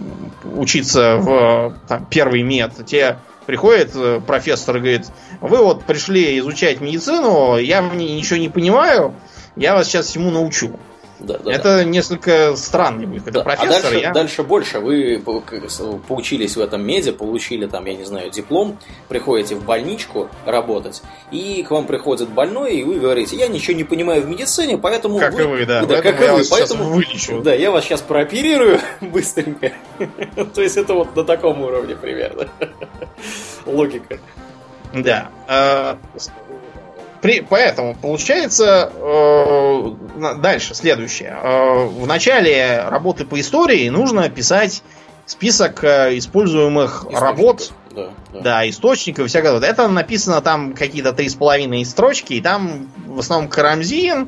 учиться в там, первый мед, тебе приходит э, профессор и говорит, вы вот пришли изучать медицину, я в ней ничего не понимаю, я вас сейчас всему научу. Да, да, да. Это несколько странный будет. Когда Да, а профессор, дальше, я... дальше больше. Вы поучились в этом меде, получили там, я не знаю, диплом, приходите в больничку работать, и к вам приходит больной, и вы говорите, я ничего не понимаю в медицине, поэтому... Как и вы, да. Да, как и вы, поэтому... вылечу. Да, я вас сейчас прооперирую <laughs> быстренько. <laughs> То есть это вот на таком уровне примерно. <laughs> Логика. Да. При, поэтому получается э, дальше следующее. Э, в начале работы по истории нужно писать список э, используемых работ, Да, да. да, источников и всякого. Это написано там какие-то три с половиной строчки, и там в основном Карамзин,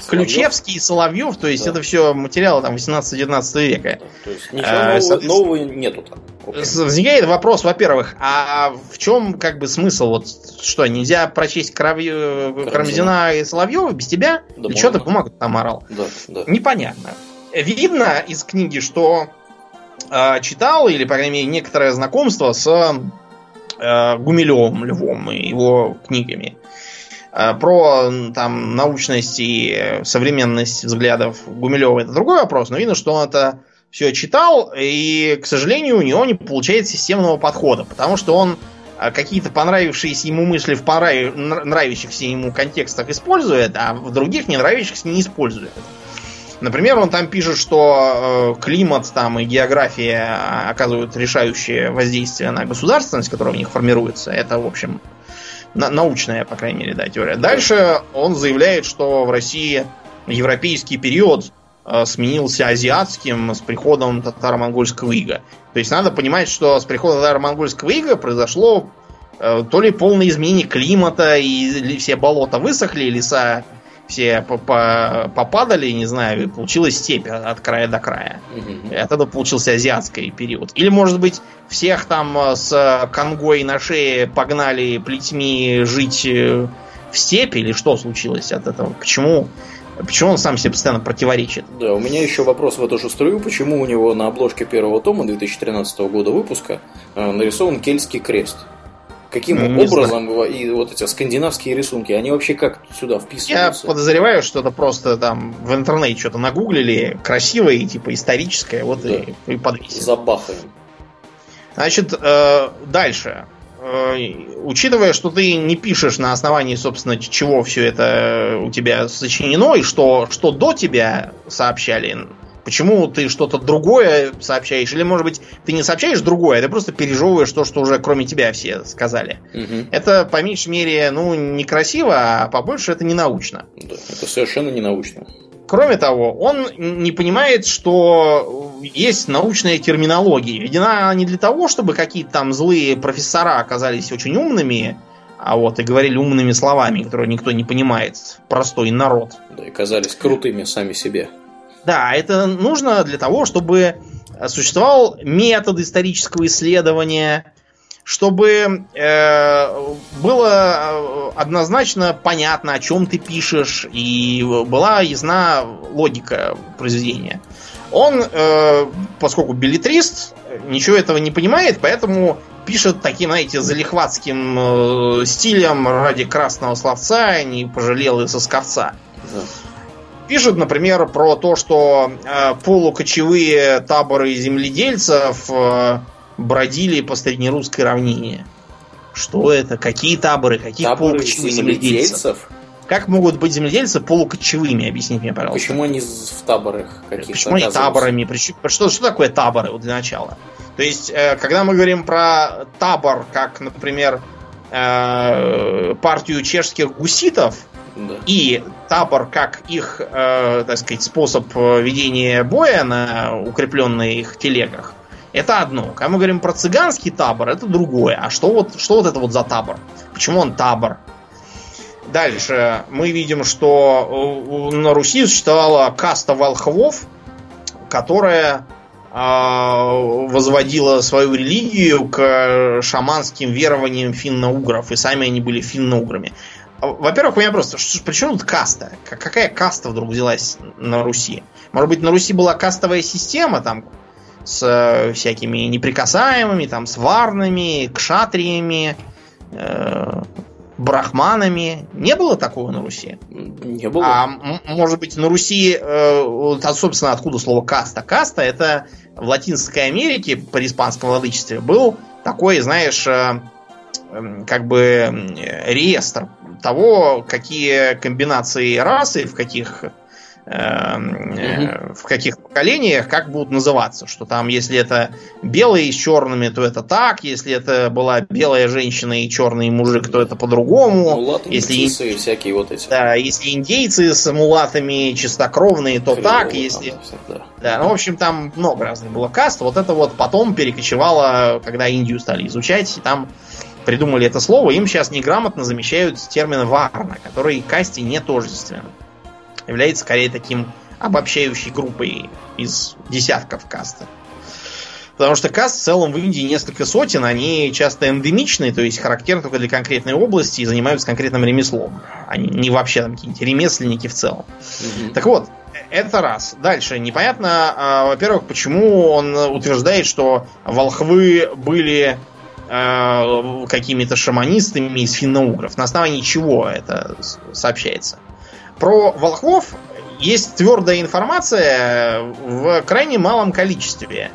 Соловьев. Ключевский, Соловьев, то есть Да. это все материалы там 18-19 века. То есть ничего Э, нового, нового нету там. С- Возникает вопрос, во-первых, а в чем как бы смысл? Вот что, нельзя прочесть Кравью- Карамзина и Соловьева без тебя? Да Или что ты бумагу там орал? Да, да. Непонятно. Видно из книги, что э, читал, или, по крайней мере, некоторое знакомство с э, Гумилевым Львом и его книгами. Э, Про м, там научность и э, современность взглядов Гумилева это другой вопрос, но видно, что он это все читал, и, к сожалению, у него не получается системного подхода, потому что он э, какие-то понравившиеся ему мысли в понрав- нр- нравящихся ему контекстах использует, а в других не нравящихся не использует. Например, он там пишет, что э, климат там и география оказывают решающее воздействие на государственность, которая у них формируется. Это, в общем, научная, по крайней мере, да, теория. Дальше он заявляет, что в России европейский период э, сменился азиатским с приходом татаро-монгольского ига. То есть надо понимать, что с приходом татаро-монгольского ига произошло э, то ли полное изменение климата, и все болота высохли, леса все по- по- попадали, не знаю, и получилась степь от края до края. Мгм. И от этого получился азиатский период. Или, может быть, всех там э, с конгой на шее погнали плетьми жить э, в степь, или что случилось от этого? Почему, почему он сам себе постоянно противоречит? Да, у меня еще вопрос в эту же струю. Почему у него на обложке первого тома 2013 года выпуска э, нарисован кельтский крест? Каким Ну, образом и вот эти скандинавские рисунки, они вообще как сюда Я вписываются? подозреваю, что это просто там в интернете что-то нагуглили, красивое и типа историческое, вот и, и подвесили. Забахаем. Значит, э, дальше. Э, учитывая, что ты не пишешь на основании, собственно, чего все это у тебя сочинено, и что, что до тебя сообщали, почему ты что-то другое сообщаешь, или, может быть, ты не сообщаешь другое, а ты просто пережевываешь то, что уже кроме тебя все сказали. Мгм. Это, по меньшей мере, ну, некрасиво, а побольше это не научно. Да, это совершенно не научно. Кроме того, он не понимает, что есть научная терминология. Введена она не для того, чтобы какие-то там злые профессора оказались очень умными, а вот и говорили умными словами, которые никто не понимает, простой народ. Да, и казались крутыми сами себе. Да, это нужно для того, чтобы существовал метод исторического исследования, чтобы э, было э, однозначно понятно, о чем ты пишешь, и была ясна логика произведения. Он, э, поскольку билетрист, ничего этого не понимает, поэтому пишет таким, знаете, залихватским э, стилем ради красного словца, не пожалел и сосковца. Да. Пишут, например, про то, что э, полукочевые таборы земледельцев э, бродили по среднерусской равнине. Что это? Какие таборы? Каких Таборы полукочевых земледельцев? земледельцев? Как могут быть земледельцы полукочевыми? Объясните мне, пожалуйста. Почему они в таборах каких-то Почему они таборами? Что, что такое таборы вот для начала? То есть, э, когда мы говорим про табор, как, например, э, партию чешских гуситов, Да. И табор как их, э, так сказать, способ ведения боя на укрепленных их телегах, это одно. Когда мы говорим про цыганский табор, это другое. А что вот, что вот это вот за табор? Почему он табор? Дальше мы видим, что на Руси существовала каста волхвов, которая а, возводила свою религию к шаманским верованиям финно-угров, и сами они были финно-уграми. Во-первых, у меня просто, при чем тут каста? Какая каста вдруг взялась на Руси? Может быть, на Руси была кастовая система, там, с э, всякими неприкасаемыми, там, с варнами, кшатриями, э, брахманами. Не было такого на Руси? Не было. А может быть на Руси, э, собственно, откуда слово каста? Каста это в Латинской Америке при испанском владычестве был такой, знаешь, э, как бы реестр того, какие комбинации расы, в каких Эм, в каких поколениях, как будут называться. Что там, если это белые с черными, то это так. Если это была белая женщина и черный мужик, то это по-другому. Мулаты, если и всякие вот эти. Да, если индейцы с мулатами чистокровные, то Криво, так. Если... да. да, ну, в общем, там много разных было каст. Вот это вот потом перекочевало, когда Индию стали изучать, и там придумали это слово. Им сейчас неграмотно замещают термин варна, который касте не тождествен является скорее таким обобщающей группой из десятков каста. Потому что каст в целом в Индии несколько сотен, они часто эндемичные, то есть характерны только для конкретной области и занимаются конкретным ремеслом. Они не вообще там какие-нибудь ремесленники в целом. Угу. Так вот, это раз. Дальше. Непонятно, а, во-первых, почему он утверждает, что волхвы были а, какими-то шаманистами из финно-угров. На основании чего это сообщается? Про волхвов есть твердая информация в крайне малом количестве.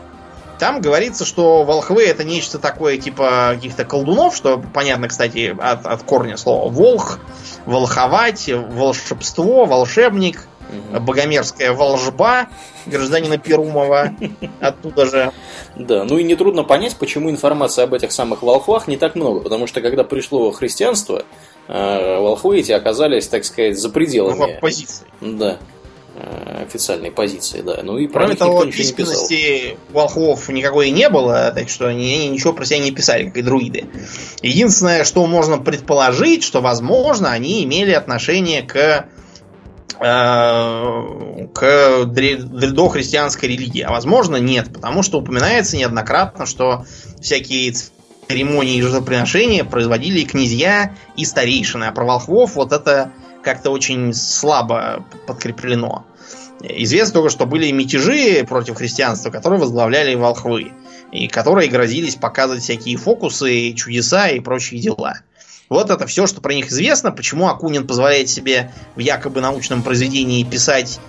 Там говорится, что волхвы это нечто такое типа каких-то колдунов, что понятно, кстати, от, от корня слова волх, волховать, волшебство, волшебник, угу. богомерзкая волжба гражданина Перумова оттуда же. Да, ну и нетрудно понять, почему информации об этих самых волхвах не так много, потому что когда пришло христианство, Э, волхвы эти оказались, так сказать, за пределами... Ну, позиции. Да э, официальной позиции, да. Ну и Кроме того, письменности волхвов никакой не было, так что они, ничего про себя не писали, как и друиды. Единственное, что можно предположить, что, возможно, они имели отношение к к дохристианской религии. А возможно, нет, потому что упоминается неоднократно, что всякие церемонии жертвоприношения производили князья и старейшины, а про волхвов вот это как-то очень слабо подкреплено. Известно только, что были мятежи против христианства, которые возглавляли волхвы, и которые грозились показывать всякие фокусы, чудеса и прочие дела. Вот это все, что про них известно. Почему Акунин позволяет себе в якобы научном произведении писать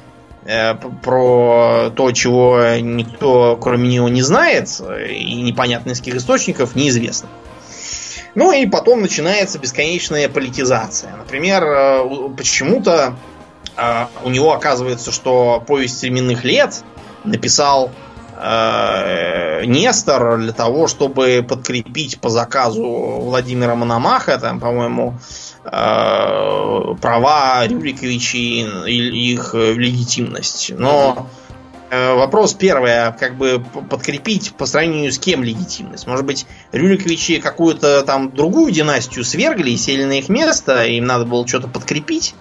Э, про то, чего никто кроме него не знает, и непонятно из каких источников, неизвестно. Ну и потом начинается бесконечная политизация. Например, э, почему-то э, у него оказывается, что повесть временных лет написал Нестор для того, чтобы подкрепить по заказу Владимира Мономаха, там, по-моему, Э, права Рюриковичей и их э, легитимность. Но э, вопрос первый, а как бы подкрепить по сравнению с кем легитимность? Может быть, Рюриковичи какую-то там другую династию свергли и сели на их место, им надо было что-то подкрепить?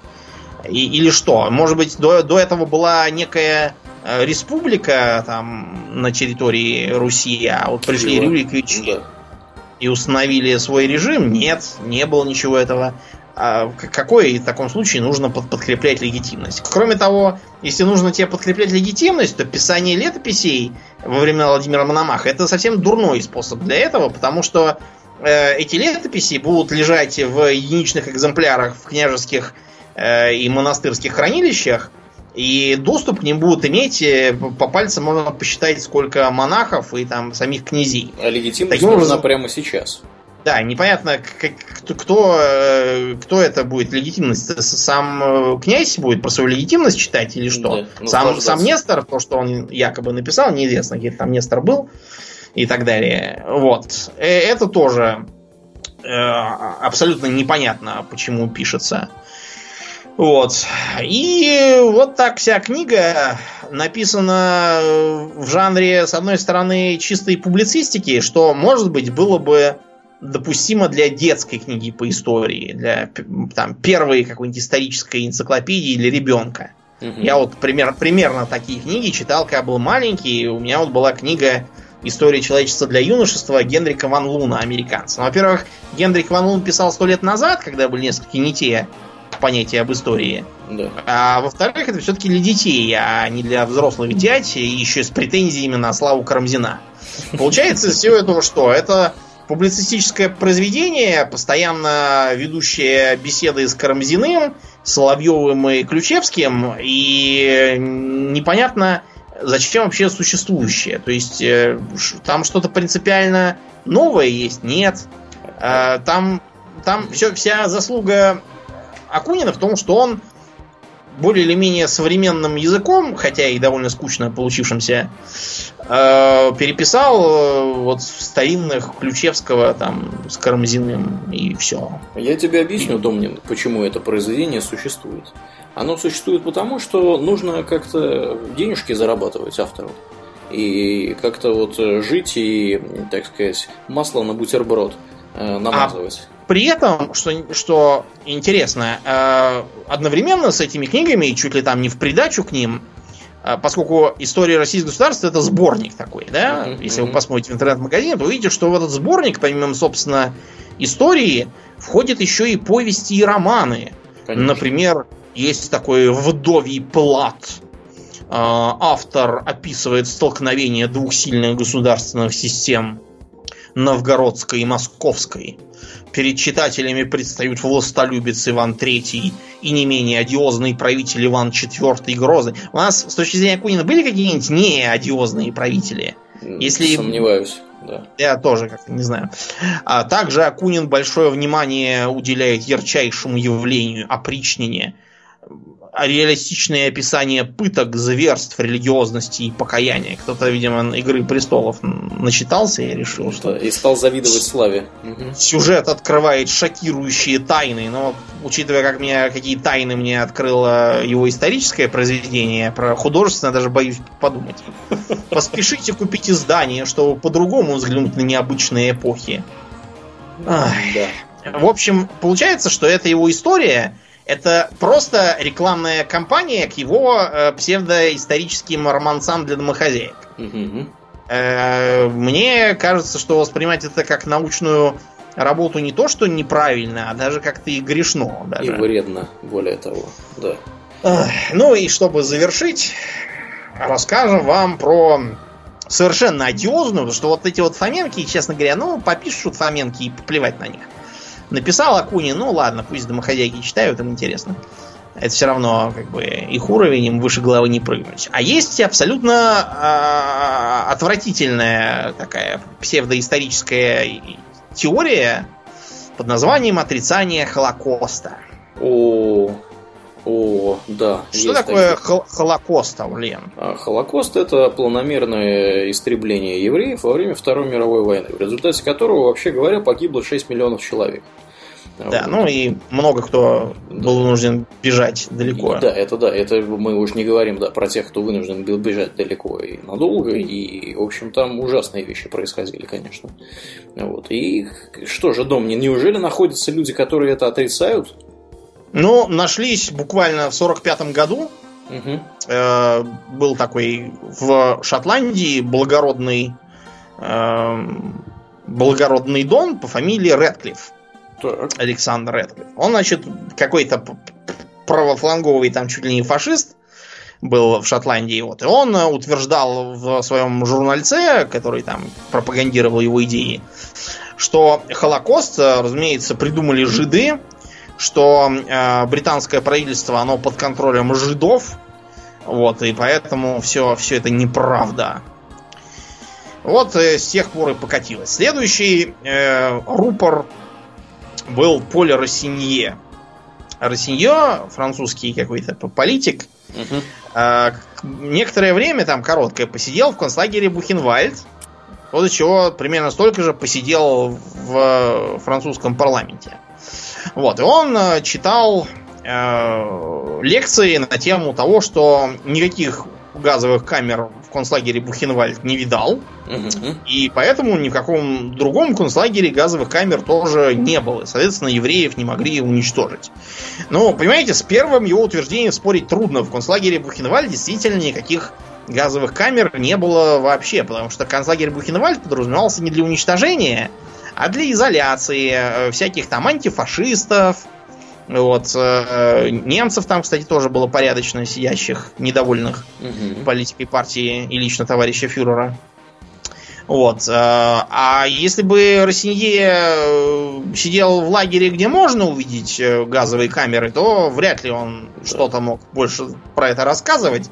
И, или что? Может быть, до, до этого была некая республика там на территории Руси, а вот пришли Рюриковичи. Да и установили свой режим? Нет, не было ничего этого. А какой в таком случае нужно под подкреплять легитимность? Кроме того, если нужно тебе подкреплять легитимность, то писание летописей во времена Владимира Мономаха это совсем дурной способ для этого, потому что э, эти летописи будут лежать в единичных экземплярах в княжеских э, и монастырских хранилищах, и доступ к ним будут иметь, э, по пальцам можно посчитать, сколько монахов и там самих князей. А легитимность Таким нужна прямо сейчас. Да, непонятно, кто, кто, э, кто это будет легитимность. Сам э, князь будет про свою легитимность читать или что? Да, ну, сам, сам Нестор, то, что он якобы написал, неизвестно, где там Нестор был и так далее. Вот. Это тоже абсолютно непонятно, почему пишется. Вот. И вот так вся книга написана в жанре, с одной стороны, чистой публицистики, что, может быть, было бы допустимо для детской книги по истории, для там, первой какой-нибудь исторической энциклопедии для ребенка. Угу. Я вот пример, примерно такие книги читал, когда был маленький. У меня вот была книга «История человечества для юношества» Генрика Ван Луна, американца. Ну, во-первых, Генрик Ван Лун писал сто лет назад, когда были несколько не те понятия об истории. Да. А во-вторых, это все-таки для детей, а не для взрослых дядь, и еще с претензиями на славу Карамзина. <laughs> Получается из всего этого что? Это публицистическое произведение, постоянно ведущее беседы с Карамзиным, Соловьевым и Ключевским, и непонятно, зачем вообще существующее. То есть э, там что-то принципиально новое есть? Нет. Э, там, там все, вся заслуга Акунина в том, что он более или менее современным языком, хотя и довольно скучно получившимся, э, переписал э, вот старинных Ключевского там с Карамзиным и все. Я тебе объясню, Домнин, почему это произведение существует. Оно существует потому, что нужно как-то денежки зарабатывать автору. И как-то вот жить и, так сказать, масло на бутерброд э, намазывать. При этом, что, что интересно, э, одновременно с этими книгами, и чуть ли там не в придачу к ним, э, поскольку история российского государства это сборник такой, да, mm-hmm. если вы посмотрите в интернет-магазин, то увидите, что в этот сборник, помимо, собственно, истории, входят еще и повести и романы. Конечно. Например, есть такой вдовий плат. Э, автор описывает столкновение двух сильных государственных систем новгородской и московской. Перед читателями предстают властолюбец Иван III и не менее одиозный правитель Иван IV Грозный. У нас, с точки зрения Кунина, были какие-нибудь не одиозные правители? Если... Сомневаюсь. Да. Я тоже как-то не знаю. А также Акунин большое внимание уделяет ярчайшему явлению опричнения реалистичные описания пыток, зверств, религиозности и покаяния. Кто-то, видимо, Игры престолов начитался и решил, что... И стал завидовать славе. Сюжет открывает шокирующие тайны, но учитывая, как меня, какие тайны мне открыло его историческое произведение, про художественное даже боюсь подумать. Поспешите купить издание, чтобы по-другому взглянуть на необычные эпохи. Ах. Да. В общем, получается, что это его история, это просто рекламная кампания к его э, псевдоисторическим романсам для домохозяек. Угу. Э, мне кажется, что воспринимать это как научную работу не то, что неправильно, а даже как-то и грешно. Даже. И вредно, более того, да. Ну и чтобы завершить, расскажем вам про совершенно одиозную, потому что вот эти вот фоменки, честно говоря, ну, попишут фоменки и плевать на них. Написал Акуни, ну ладно, пусть домохозяйки читают, им интересно. Это все равно как бы их уровень, им выше головы не прыгнуть. А есть абсолютно э, отвратительная такая псевдоисторическая теория под названием отрицание Холокоста. О, о, да. Что такое такие... Холокост, Аурлен? А, Холокост это планомерное истребление евреев во время Второй мировой войны, в результате которого, вообще говоря, погибло 6 миллионов человек. Да, вот. ну и много кто был вынужден бежать далеко. Да, это да, это мы уж не говорим да, про тех, кто вынужден был бежать далеко и надолго, и, в общем, там ужасные вещи происходили, конечно. Вот. И что же, Дом, неужели находятся люди, которые это отрицают? Ну, нашлись буквально в 45 году. Угу. Э, был такой в Шотландии благородный э, благородный дон по фамилии Редклифф. Так. Александр Редклифф. Он, значит, какой-то правофланговый там чуть ли не фашист был в Шотландии. Вот. И он утверждал в своем журнальце, который там пропагандировал его идеи, что Холокост, разумеется, придумали жиды, что э, британское правительство, оно под контролем жидов, вот, и поэтому все, все это неправда. Вот э, с тех пор и покатилось. Следующий э, рупор был Поль Рассинье. Рассинье, французский какой-то политик, угу. э, некоторое время, там короткое, посидел в концлагере Бухенвальд, после чего примерно столько же посидел в французском парламенте. Вот, и он э, читал э, лекции на тему того, что никаких газовых камер в концлагере Бухенвальд не видал. Мгм. И поэтому ни в каком другом концлагере газовых камер тоже не было. Соответственно, евреев не могли уничтожить. Но, понимаете, с первым его утверждением спорить трудно. В концлагере Бухенвальд действительно никаких газовых камер не было вообще. Потому что концлагерь Бухенвальд подразумевался не для уничтожения, а для изоляции э, всяких там антифашистов, вот, э, немцев там, кстати, тоже было порядочно сидящих, недовольных Мгм. политикой партии и лично товарища фюрера. Вот. э, А если бы Россинье э, сидел в лагере, где можно увидеть э, газовые камеры, то вряд ли он что-то мог больше про это рассказывать.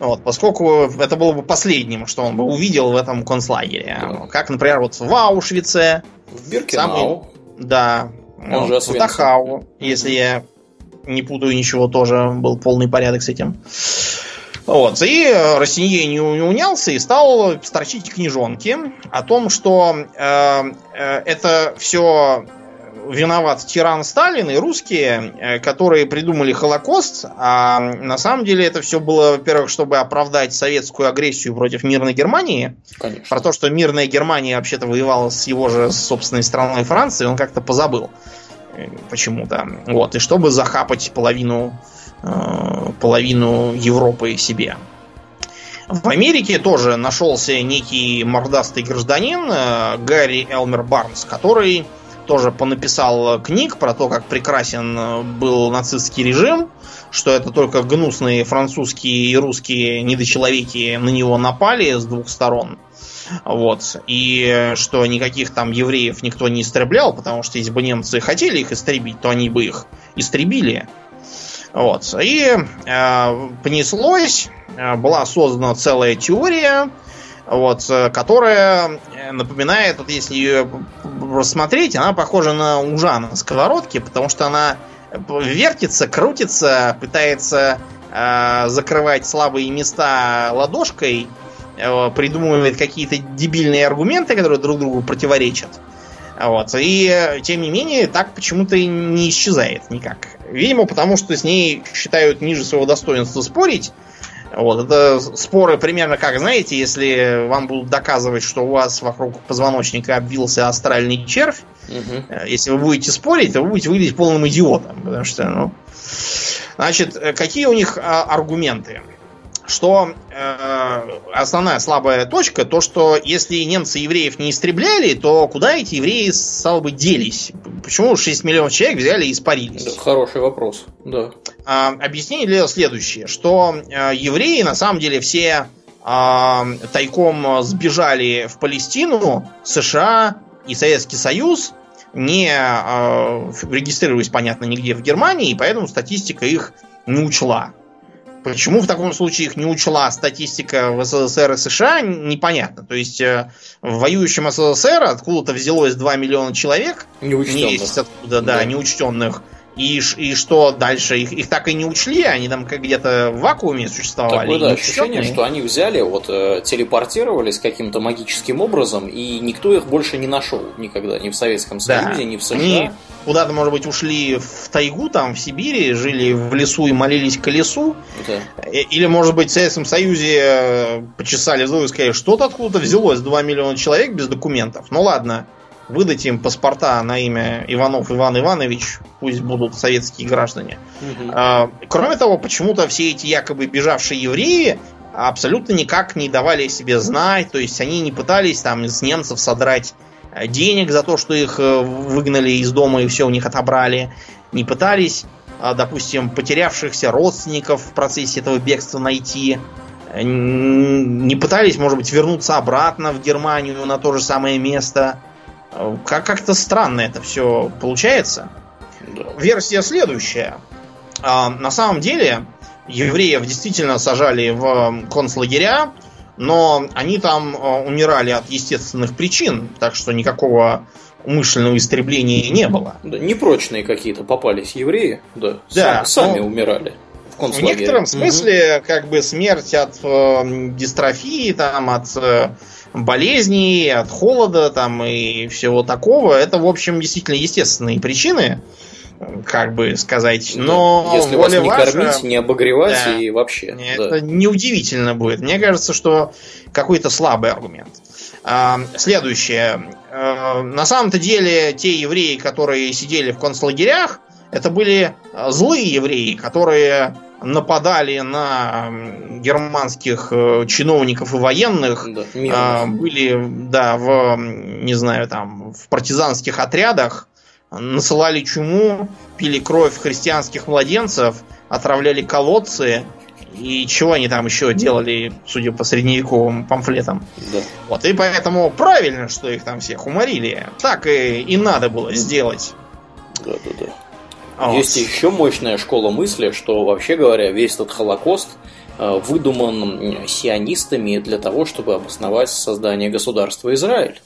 Вот, поскольку это было бы последним, что он бы увидел в этом концлагере. Да. Как, например, вот в Аушвице, В Биркенау. да, Он вот, же в. Дахау, если я не путаю ничего, тоже был полный порядок с этим. Вот. И э, Рассинье не, унялся и стал строчить книжонки о том, что э, э, это все виноват тиран Сталин и русские, э, которые придумали Холокост, а на самом деле это все было, во-первых, чтобы оправдать советскую агрессию против мирной Германии, Конечно. про то, что мирная Германия вообще-то воевала с его же собственной страной Францией, он как-то позабыл э, почему-то. Вот, и чтобы захапать половину, половину Европы себе. В Америке тоже нашелся некий мордастый гражданин э, Гарри Элмер Барнс, который тоже понаписал книг про то, как прекрасен э, был нацистский режим, что это только гнусные французские и русские недочеловеки на него напали с двух сторон. Вот. И что никаких там евреев никто не истреблял, потому что если бы немцы хотели их истребить, то они бы их истребили. Вот. И э, понеслось, э, была создана целая теория, вот, э, которая э, напоминает, вот если ее рассмотреть, она похожа на ужа на сковородке, потому что она вертится, крутится, пытается э, закрывать слабые места ладошкой, э, придумывает какие-то дебильные аргументы, которые друг другу противоречат. Вот. И тем не менее, так почему-то не исчезает никак. Видимо, потому что с ней считают ниже своего достоинства спорить. Вот, это споры примерно как, знаете, если вам будут доказывать, что у вас вокруг позвоночника обвился астральный червь. Э, Если вы будете спорить, то вы будете выглядеть полным идиотом. Потому что, ну... Значит, э, какие у них а, аргументы? Что э, основная слабая точка, то, что если немцы евреев не истребляли, то куда эти евреи, стало быть, делись? Почему 6 миллионов человек взяли и испарились? Да, хороший вопрос. Да. А, объяснение для этого следующее, что э, евреи на самом деле все а, тайком сбежали в Палестину, США и Советский Союз, не а, регистрировались, понятно, нигде в Германии, и поэтому статистика их не учла. Почему в таком случае их не учла статистика в СССР и США, непонятно. То есть э, в воюющем СССР откуда-то взялось 2 миллиона человек, не Неучтенных. весть откуда, да, Да. неучтенных. И, и что дальше? Их, их так и не учли, они там как где-то в вакууме существовали. Такое, да, ощущение, что они взяли, вот, э, телепортировались каким-то магическим образом, и никто их больше не нашел никогда, ни в Советском Да. Союзе, ни в США. Они куда-то, может быть, ушли в тайгу, там, в Сибири, жили в лесу и молились колесу. Да. Э, Или, может быть, в Советском Союзе э, почесали зубы и сказали, что-то откуда-то взялось 2 миллиона человек без документов. Ну ладно, выдать им паспорта на имя Иванов Иван Иванович, пусть будут советские граждане. Мгм. А, Кроме того, почему-то все эти якобы бежавшие евреи абсолютно никак не давали себе знать, то есть они не пытались там из немцев содрать э, денег за то, что их э, выгнали из дома и все у них отобрали, не пытались, а, допустим, потерявшихся родственников в процессе этого бегства найти, э, не пытались, может быть, вернуться обратно в Германию на то же самое место. Как- Как-то странно это все получается версия следующая. А, на самом деле, евреев действительно сажали в концлагеря, но они там а, умирали от естественных причин, так что никакого умышленного истребления не было. Да, непрочные какие-то попались евреи, да, Да, сами, ну, умирали в В некотором смысле, как бы смерть от э, дистрофии, там, от э, болезней, от холода там и всего такого, это, в общем, действительно естественные причины. как бы сказать. Но Если вас не ваша, кормить, не обогревать да, и вообще. Это да. неудивительно будет. Мне кажется, что какой-то слабый аргумент. А, следующее. А, на самом-то деле, те евреи, которые сидели в концлагерях, это были злые евреи, которые нападали на германских э, чиновников и военных, да, были, да, в, не знаю, там, в партизанских отрядах, насылали чуму, пили кровь христианских младенцев, отравляли колодцы, и чего они там еще делали, судя по средневековым памфлетам. Да. Вот, и поэтому правильно, что их там всех уморили. Так и, и надо было сделать. Да, да, да. А вот. Есть еще мощная школа мысли, что вообще говоря, весь этот Холокост э, выдуман сионистами для того, чтобы обосновать создание государства Израиль.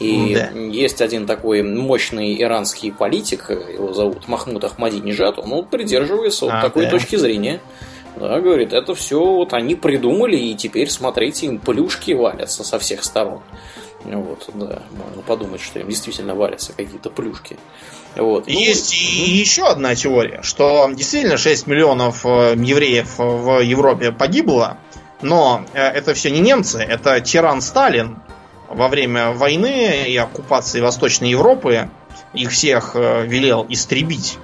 И да. есть один такой мощный иранский политик, его зовут Махмуд Ахмадинежад, он придерживается а, вот такой да. точки зрения. Да, говорит, это все вот они придумали, и теперь, смотрите, им плюшки валятся со всех сторон. Вот, да, можно подумать, что им действительно валятся какие-то плюшки. Вот. Ну, Есть и еще одна теория, что действительно 6 миллионов э, евреев в Европе погибло, но э, это все не немцы, это тиран Сталин во время войны и оккупации Восточной Европы их всех э, велел истребить.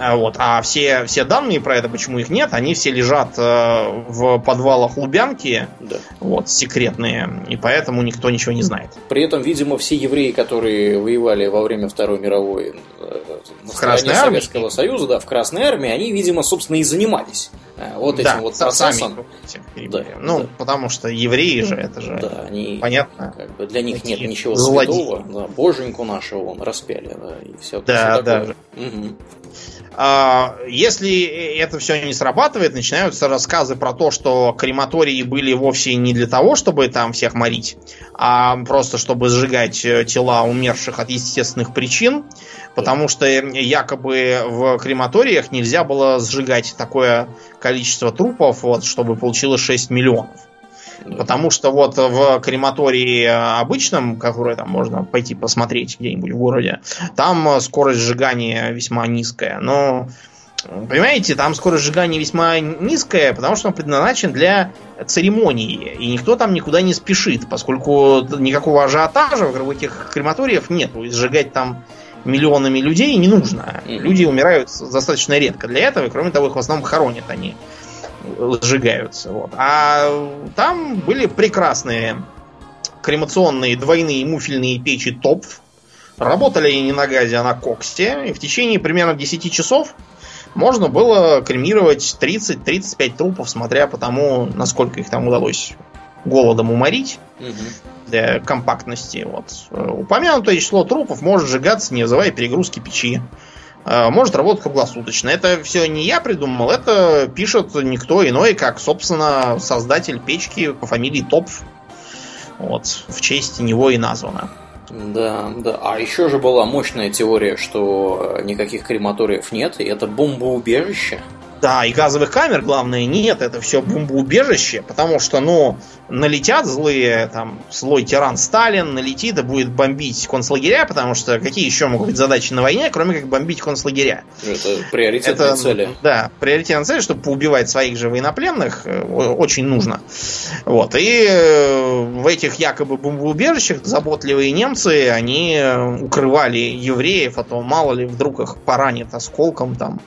А, вот. А все, все данные про это, почему их нет, они все лежат э, в подвалах Лубянки, да. вот, секретные, и поэтому никто ничего не знает. При этом, видимо, все евреи, которые воевали во время Второй мировой э, в Красной Советского армии. Союза, да, в Красной армии, они, видимо, собственно, и занимались э, вот этим да, вот процессом. Сами, да, ну, да. потому что евреи же, это же да, они, понятно. Как бы для них нет ничего злодеи. святого. Да, боженьку нашего вон распяли, да, и все, да, все. Да. Угу. А, если это все не срабатывает, начинаются рассказы про то, что крематории были вовсе не для того, чтобы там всех морить, а просто чтобы сжигать э, тела умерших от естественных причин, потому что якобы в крематориях нельзя было сжигать такое количество трупов, вот, чтобы получилось 6 миллионов. Потому что вот в крематории обычном, который там можно пойти посмотреть где-нибудь в городе, там скорость сжигания весьма низкая. Но Понимаете, там скорость сжигания весьма низкая, потому что он предназначен для церемонии. И никто там никуда не спешит, поскольку никакого ажиотажа в этих крематориях нет. Сжигать там миллионами людей не нужно. Люди умирают достаточно редко для этого, и кроме того, их в основном хоронят они сжигаются. Вот. А там были прекрасные кремационные двойные муфельные печи ТОПФ. Работали они не на газе, а на коксе. И в течение примерно 10 часов можно было кремировать 30-35 трупов, смотря по тому, насколько их там удалось голодом уморить угу. для компактности. Вот. Упомянутое число трупов может сжигаться, не вызывая перегрузки печи. А, может работать круглосуточно. Это все не я придумал, это пишет никто иной, как, собственно, создатель печки по фамилии Топф. Вот, в честь него и названо. Да, да. А еще же была мощная теория, что никаких крематориев нет, и это бомбоубежище. Да, и газовых камер, главное, нет, это все бомбоубежище, потому что, ну, налетят злые, там, злой тиран Сталин, налетит и будет бомбить концлагеря, потому что какие еще могут быть задачи на войне, кроме как бомбить концлагеря? Это приоритетные это, цели. Да, приоритетная цель, чтобы поубивать своих же военнопленных, э, очень нужно. Вот, и э, в этих якобы бомбоубежищах заботливые немцы, они укрывали евреев, а то мало ли вдруг их поранит осколком там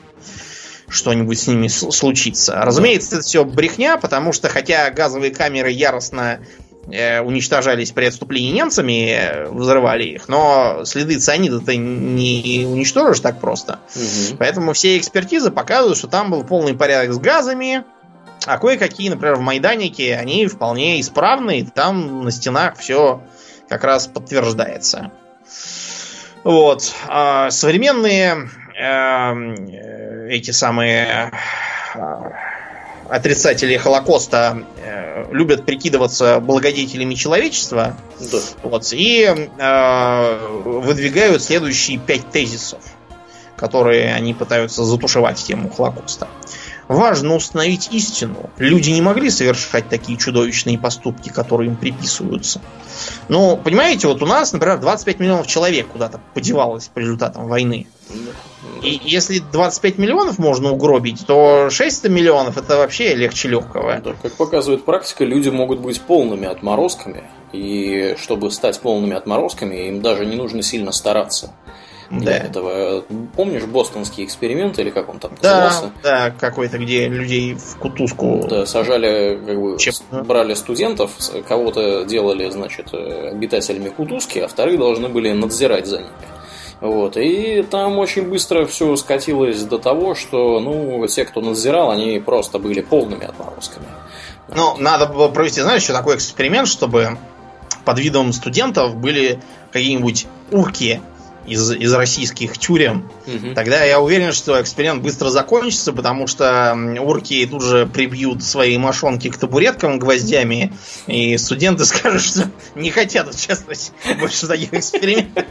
что-нибудь с ними случится. Разумеется, это все брехня, потому что хотя газовые камеры яростно э, уничтожались при отступлении немцами, э, взрывали их, но следы цианида ты не уничтожишь так просто. Угу. Поэтому все экспертизы показывают, что там был полный порядок с газами, а кое-какие, например, в Майданике, они вполне исправны, и там на стенах все как раз подтверждается. Вот. А современные Эм, э, эти самые э, отрицатели Холокоста э, любят прикидываться благодетелями человечества. Да. Вот, и э, выдвигают следующие пять тезисов, которые они пытаются затушевать тему Холокоста. Важно установить истину. Люди не могли совершать такие чудовищные поступки, которые им приписываются. Ну, понимаете, вот у нас, например, 25 миллионов человек куда-то подевалось по результатам войны. И если 25 миллионов можно угробить, то 600 миллионов это вообще легче легкого. Да, как показывает практика, люди могут быть полными отморозками. И чтобы стать полными отморозками, им даже не нужно сильно стараться. Для Да. этого. Помнишь бостонский эксперимент, или как он там Да, назывался? да, какой-то, где людей в кутузку. Да, сажали, как бы, Чем? брали студентов, кого-то делали, значит, э, обитателями кутузки, а вторые должны были надзирать за ними. Вот, и там очень быстро все скатилось до того, что, ну, те, кто надзирал, они просто были полными отморозками. Ну, надо было провести, знаешь, еще такой эксперимент, чтобы под видом студентов были какие-нибудь урки из, из российских тюрем. Мгм. Тогда я уверен, что эксперимент быстро закончится, потому что урки тут же прибьют свои мошонки к табуреткам гвоздями, и студенты <laughs> скажут, что не хотят участвовать больше в таких экспериментах.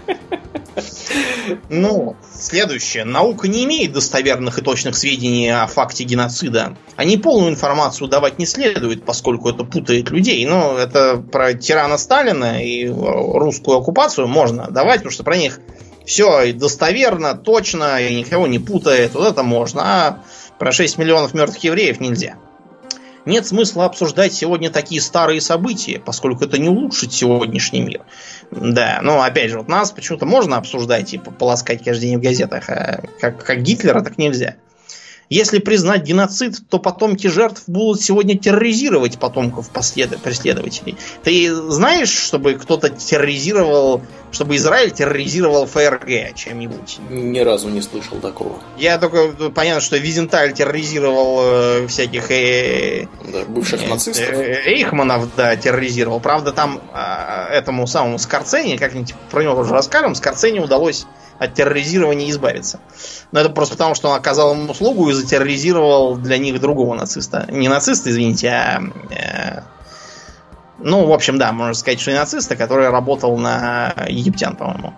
Ну, следующее. Наука не имеет достоверных и точных сведений о факте геноцида. Они полную информацию давать не следует, поскольку это путает людей. Но это про тирана Сталина и русскую оккупацию можно давать, потому что про них все достоверно, точно, и никого не путает. Вот это можно. А про 6 миллионов мертвых евреев нельзя. Нет смысла обсуждать сегодня такие старые события, поскольку это не улучшит сегодняшний мир. Да, но опять же, вот нас почему-то можно обсуждать и полоскать каждый день в газетах, а как, как Гитлера так нельзя. Если признать геноцид, то потомки жертв будут сегодня терроризировать потомков преследователей. Ты знаешь, чтобы кто-то терроризировал, чтобы Израиль терроризировал ФРГ чем-нибудь? Ни разу не слышал такого. Я только ну, понятно, что Визенталь терроризировал э, всяких э, Да, бывших э, нацистов. э, Эйхманов, да, терроризировал. Правда, там а, этому самому Скорцени, как-нибудь про него тоже расскажем, Скорцени удалось от терроризирования избавиться. Но это просто потому, что он оказал им услугу и затерроризировал для них другого нациста. Не нациста, извините, а... э, ну, в общем, да, можно сказать, что и нациста, который работал на египтян, по-моему.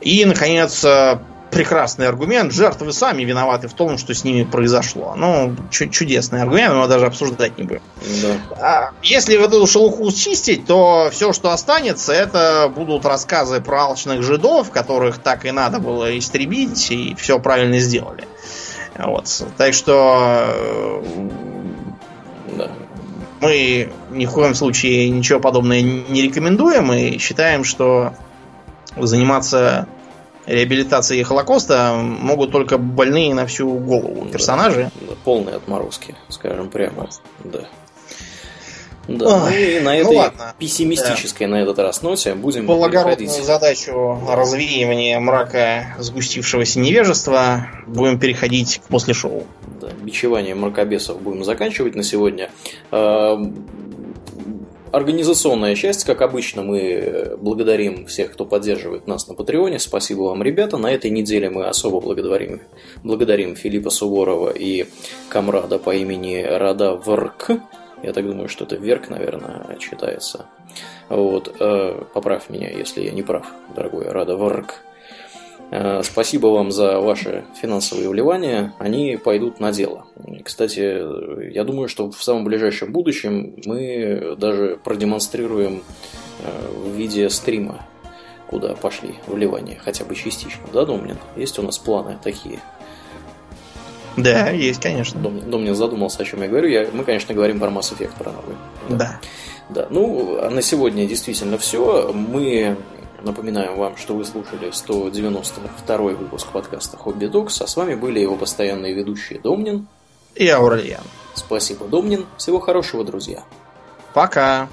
И, наконец, э, прекрасный аргумент. Жертвы сами виноваты в том, что с ними произошло. Ну, чу- чудесный аргумент, но даже обсуждать не будем. Да. А Если эту шелуху чистить, то все, что останется, это будут рассказы про алчных жидов, которых так и надо было истребить, и все правильно сделали. Вот. Так что э, Да. мы ни в коем случае ничего подобного не рекомендуем и считаем, что заниматься реабилитацией Холокоста могут только больные на всю голову персонажи. Да, полные отморозки, скажем прямо. Да. Да, Ой, ну и на ну этой ладно. пессимистической на этот раз ноте будем Благородную переходить. задачу развеивания мрака сгустившегося невежества будем переходить к после шоу. Да, бичевание мракобесов будем заканчивать на сегодня. Организационная часть, как обычно, мы благодарим всех, кто поддерживает нас на Патреоне. Спасибо вам, ребята. На этой неделе мы особо благодарим, благодарим Филиппа Суворова и комрада по имени Рада Врк. Я так думаю, что это Верк, наверное, читается. Вот, э, поправь меня, если я не прав, дорогой Рада Врк. Э, Спасибо вам за ваши финансовые вливания. Они пойдут на дело. Кстати, я думаю, что в самом ближайшем будущем мы даже продемонстрируем э, в виде стрима, куда пошли вливания, хотя бы частично. Да, Домнин? Есть у нас планы такие? Да, есть, конечно. Домнин, Домнин задумался, о чем я говорю. Я, мы, конечно, говорим про Mass Effect, про новый. Да. Да, ну, а на сегодня действительно все. Мы напоминаем вам, что вы слушали 192 выпуск подкаста Хобби Докс, а с вами были его постоянные ведущие Домнин. И Аурельян. Спасибо, Домнин. Всего хорошего, друзья. Пока.